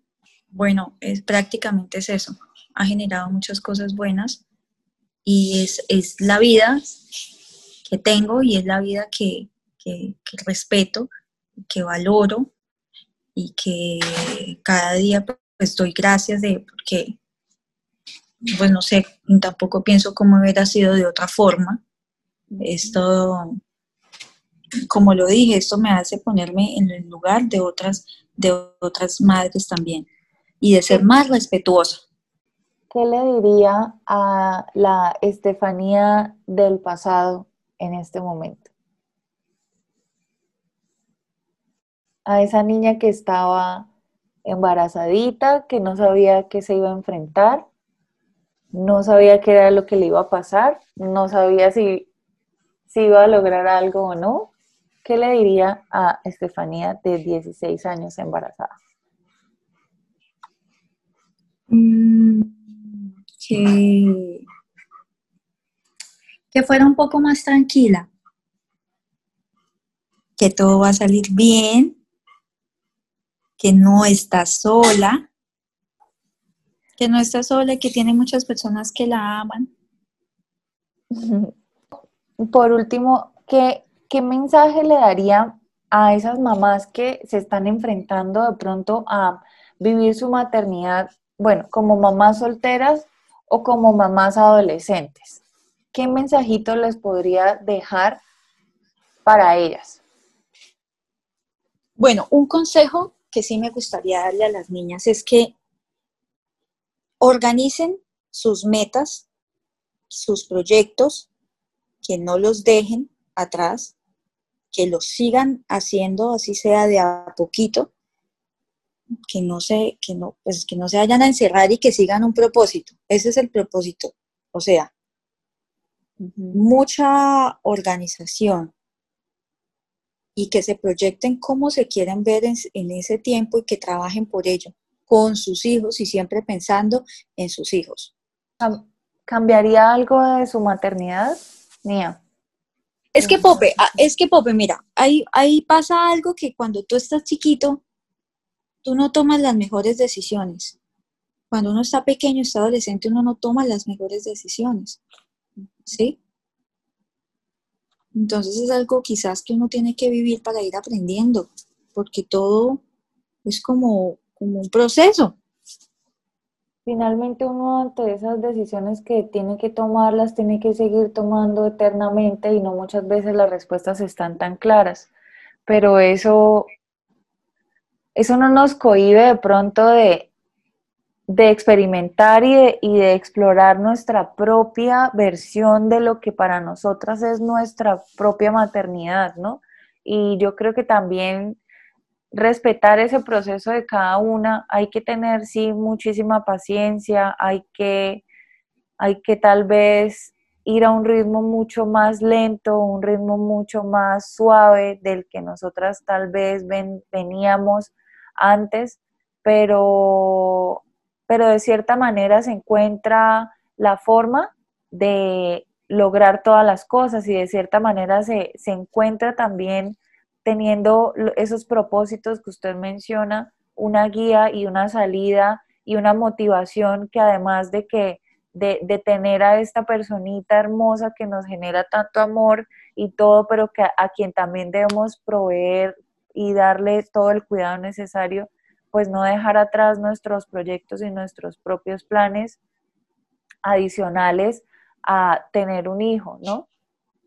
Bueno, es, prácticamente es eso. Ha generado muchas cosas buenas y es, es la vida que tengo y es la vida que, que, que respeto, que valoro y que cada día pues doy gracias de porque pues no sé, tampoco pienso cómo hubiera sido de otra forma. Esto, como lo dije, esto me hace ponerme en el lugar de otras, de otras madres también y de ser más respetuosa. ¿Qué le diría a la Estefanía del pasado en este momento? A esa niña que estaba embarazadita, que no sabía qué se iba a enfrentar no sabía qué era lo que le iba a pasar, no sabía si, si iba a lograr algo o no. ¿Qué le diría a Estefanía de 16 años embarazada? Mm, que, que fuera un poco más tranquila, que todo va a salir bien, que no está sola, que no está sola, que tiene muchas personas que la aman. Por último, ¿qué, ¿qué mensaje le daría a esas mamás que se están enfrentando de pronto a vivir su maternidad, bueno, como mamás solteras o como mamás adolescentes? ¿Qué mensajito les podría dejar para ellas? Bueno, un consejo que sí me gustaría darle a las niñas es que Organicen sus metas, sus proyectos, que no los dejen atrás, que los sigan haciendo, así sea de a poquito, que no se, que no, pues que no se vayan a encerrar y que sigan un propósito. Ese es el propósito. O sea, mucha organización y que se proyecten cómo se quieren ver en, ese tiempo y que trabajen por ello con sus hijos y siempre pensando en sus hijos. ¿Cambiaría algo de su maternidad, Nia? Es que Pope, ah, es que Pope, mira, ahí, ahí pasa algo que cuando tú estás chiquito, tú no tomas las mejores decisiones. Cuando uno está pequeño, está adolescente, uno no toma las mejores decisiones. ¿Sí? Entonces es algo quizás que uno tiene que vivir para ir aprendiendo, porque todo es como, como un proceso. Finalmente uno ante esas decisiones que tiene que tomarlas, tiene que seguir tomando eternamente y no muchas veces las respuestas están tan claras. Pero eso, eso no nos cohibe de pronto de, de experimentar y de, y de, explorar nuestra propia versión de lo que para nosotras es nuestra propia maternidad, ¿no? Y yo creo que también respetar ese proceso de cada una, hay que tener, sí, muchísima paciencia, hay que, hay que tal vez ir a un ritmo mucho más lento, un ritmo mucho más suave del que nosotras tal vez veníamos antes, pero pero de cierta manera se encuentra la forma de lograr todas las cosas y de cierta manera se, encuentra también teniendo esos propósitos que usted menciona, una guía y una salida y una motivación que además de que de, tener a esta personita hermosa que nos genera tanto amor y todo, pero que a quien también debemos proveer y darle todo el cuidado necesario, pues no dejar atrás nuestros proyectos y nuestros propios planes adicionales a tener un hijo, ¿no?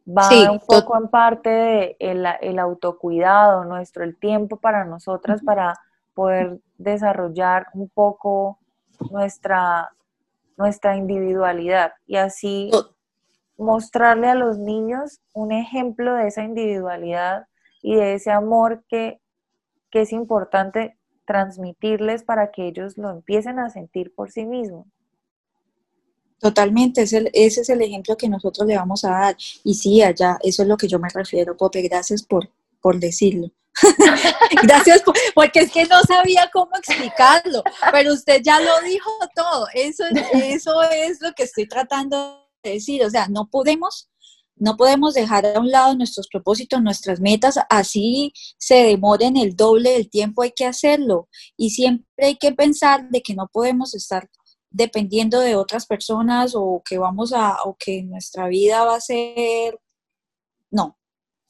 Va un poco en parte de el, autocuidado nuestro, el tiempo para nosotras para poder desarrollar un poco nuestra, nuestra individualidad y así mostrarle a los niños un ejemplo de esa individualidad y de ese amor que, que es importante transmitirles para que ellos lo empiecen a sentir por sí mismos. Totalmente, ese, es el ejemplo que nosotros le vamos a dar. Y sí, allá, eso es lo que yo me refiero, Pope, gracias por, por decirlo. gracias, porque es que no sabía cómo explicarlo, pero usted ya lo dijo todo. Eso, eso es lo que estoy tratando de decir. O sea, no podemos no podemos dejar a un lado nuestros propósitos, nuestras metas, así se demoren el doble del tiempo, hay que hacerlo. Y siempre hay que pensar de que no podemos estar dependiendo de otras personas o que vamos a, o que nuestra vida va a ser, no.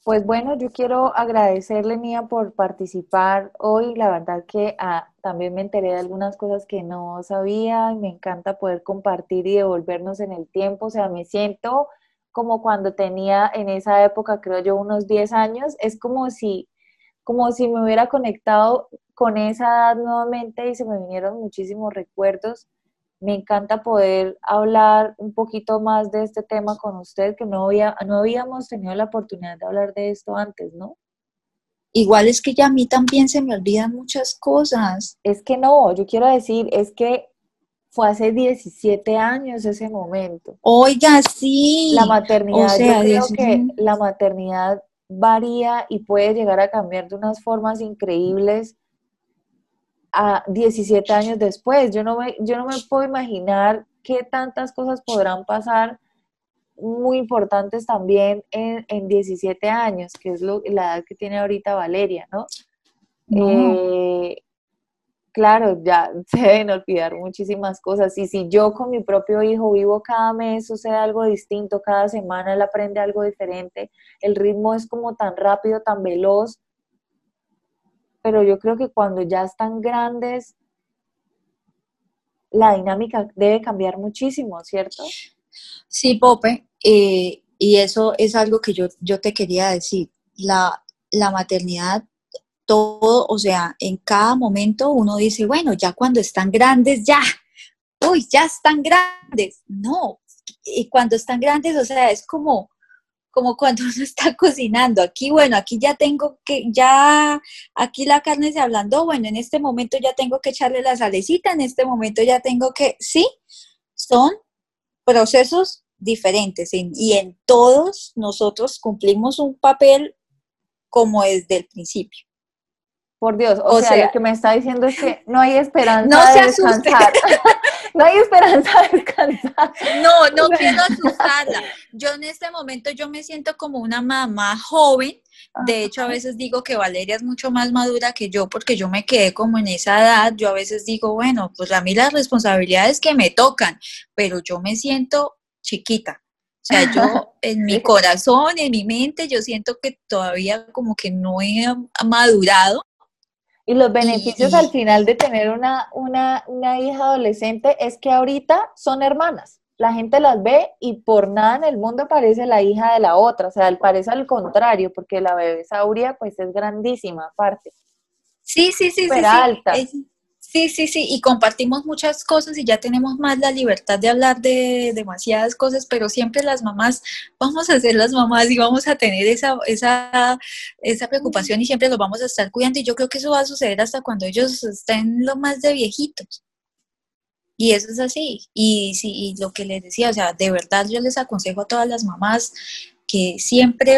Pues bueno, yo quiero agradecerle, Mía, por participar hoy. La verdad que ah, también me enteré de algunas cosas que no sabía y me encanta poder compartir y devolvernos en el tiempo. O sea, me siento como cuando tenía en esa época, creo yo, unos 10 años, es como si, como si me hubiera conectado con esa edad nuevamente y se me vinieron muchísimos recuerdos. Me encanta poder hablar un poquito más de este tema con usted, que no, había, no habíamos tenido la oportunidad de hablar de esto antes, ¿no? Igual es que ya a mí también se me olvidan muchas cosas. Es que no, yo quiero decir, es que fue hace 17 años ese momento. Oiga, sí. La maternidad, yo creo que la maternidad varía y puede llegar a cambiar de unas formas increíbles a 17 años después. Yo no me, yo no me puedo imaginar qué tantas cosas podrán pasar muy importantes también en, en 17 años, que es lo, la edad que tiene ahorita Valeria, ¿no? Eh, claro, ya se deben olvidar muchísimas cosas. Y si yo con mi propio hijo vivo cada mes, sucede algo distinto, cada semana él aprende algo diferente, el ritmo es como tan rápido, tan veloz. Pero yo creo que cuando ya están grandes, la dinámica debe cambiar muchísimo, ¿cierto? Sí, Pope, eh, y eso es algo que yo, yo te quería decir. La, la maternidad todo, o sea, en cada momento uno dice, bueno, ya cuando están grandes, ya, uy, ya están grandes. No, y cuando están grandes, o sea, es como, como cuando uno está cocinando. Aquí, bueno, aquí ya tengo que, ya, aquí la carne se hablando, bueno, en este momento ya tengo que echarle la salecita, en este momento ya tengo que, sí, son procesos diferentes y en todos nosotros cumplimos un papel como desde el principio. Por Dios, o, sea, lo que me está diciendo es que no hay esperanza de descansar. no hay esperanza de descansar. No, no quiero asustarla. Yo en este momento yo me siento como una mamá joven. De hecho, a veces digo que Valeria es mucho más madura que yo porque yo me quedé como en esa edad. Yo a veces digo, bueno, pues a mí las responsabilidades que me tocan, pero yo me siento chiquita. O sea, yo en mi corazón, en mi mente, yo siento que todavía como que no he madurado y los beneficios al final de tener una, una, una hija adolescente es que ahorita son hermanas. La gente las ve y por nada en el mundo parece la hija de la otra. O sea, parece al contrario, porque la bebé Sauria pues es grandísima aparte. Sí, sí, sí. Súper alta. Sí, sí, sí, y compartimos muchas cosas y ya tenemos más la libertad de hablar de demasiadas cosas, pero siempre las mamás vamos a ser las mamás y vamos a tener esa, esa, esa preocupación y siempre los vamos a estar cuidando y yo creo que eso va a suceder hasta cuando ellos estén lo más de viejitos. Y eso es así. Y, sí, y lo que les decía, o sea, de verdad yo les aconsejo a todas las mamás que siempre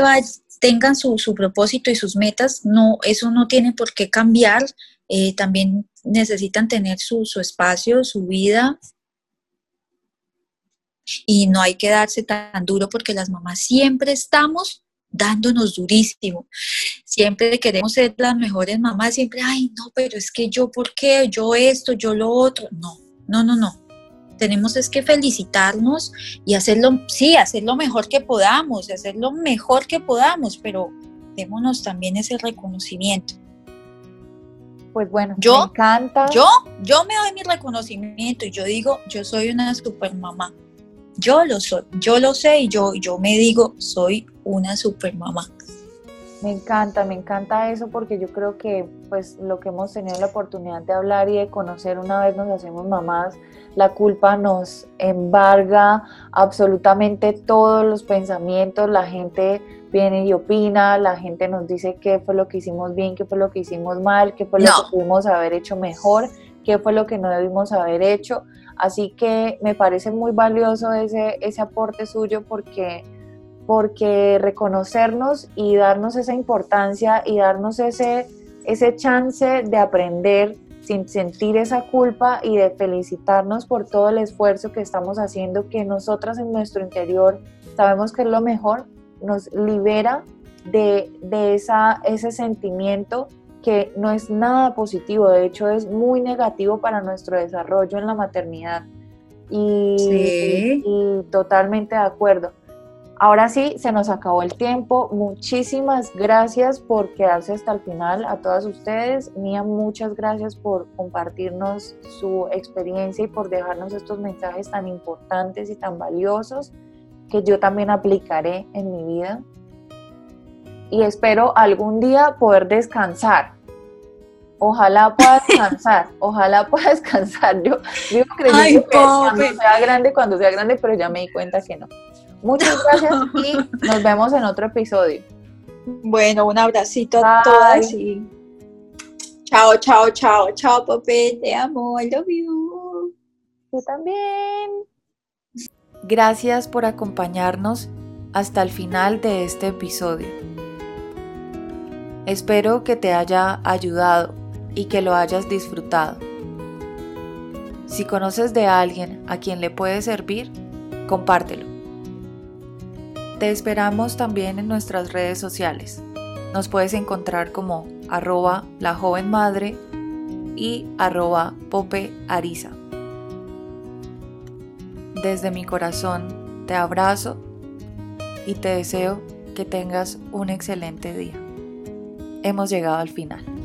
tengan su, su propósito y sus metas, no, eso no tiene por qué cambiar. Eh, también necesitan tener su, espacio, su vida. Y no hay que darse tan duro porque las mamás siempre estamos dándonos durísimo. Siempre queremos ser las mejores mamás, siempre, ay, no, pero es que yo, ¿por qué? Yo esto, yo lo otro. No, no, no, no. Tenemos es que felicitarnos y hacerlo, sí, hacer lo mejor que podamos, hacer lo mejor que podamos, pero démonos también ese reconocimiento. Pues bueno, yo, me encanta. Yo, yo me doy mi reconocimiento y yo digo, yo soy una super mamá. Yo lo soy, yo lo sé y yo, yo me digo, soy una super mamá. Me encanta, me encanta eso porque yo creo que pues lo que hemos tenido la oportunidad de hablar y de conocer una vez nos hacemos mamás, la culpa nos embarga absolutamente todos los pensamientos, la gente viene y opina, la gente nos dice qué fue lo que hicimos bien, qué fue lo que hicimos mal, qué fue lo que pudimos haber hecho mejor, qué fue lo que no debimos haber hecho. Así que me parece muy valioso ese, ese aporte suyo porque, porque reconocernos y darnos esa importancia y darnos ese, ese chance de aprender sin sentir esa culpa y de felicitarnos por todo el esfuerzo que estamos haciendo, que nosotras en nuestro interior sabemos que es lo mejor, nos libera de, esa, ese sentimiento que no es nada positivo, de hecho es muy negativo para nuestro desarrollo en la maternidad. Y, y, totalmente de acuerdo. Ahora sí, se nos acabó el tiempo. Muchísimas gracias por quedarse hasta el final a todas ustedes. Mía, muchas gracias por compartirnos su experiencia y por dejarnos estos mensajes tan importantes y tan valiosos que yo también aplicaré en mi vida. Y espero algún día poder descansar. Ojalá pueda descansar, ojalá pueda descansar. Yo digo que cuando sea grande, cuando sea grande, pero ya me di cuenta que no. Muchas gracias y nos vemos en otro episodio. Bueno, un abracito a todas y chao, chao, chao, chao, Popé, te amo, I love you. Yo también. Gracias por acompañarnos hasta el final de este episodio. Espero que te haya ayudado y que lo hayas disfrutado. Si conoces de alguien a quien le puede servir, compártelo. Te esperamos también en nuestras redes sociales. Nos puedes encontrar como arroba la joven madre y arroba pope arisa. Desde mi corazón te abrazo y te deseo que tengas un excelente día. Hemos llegado al final.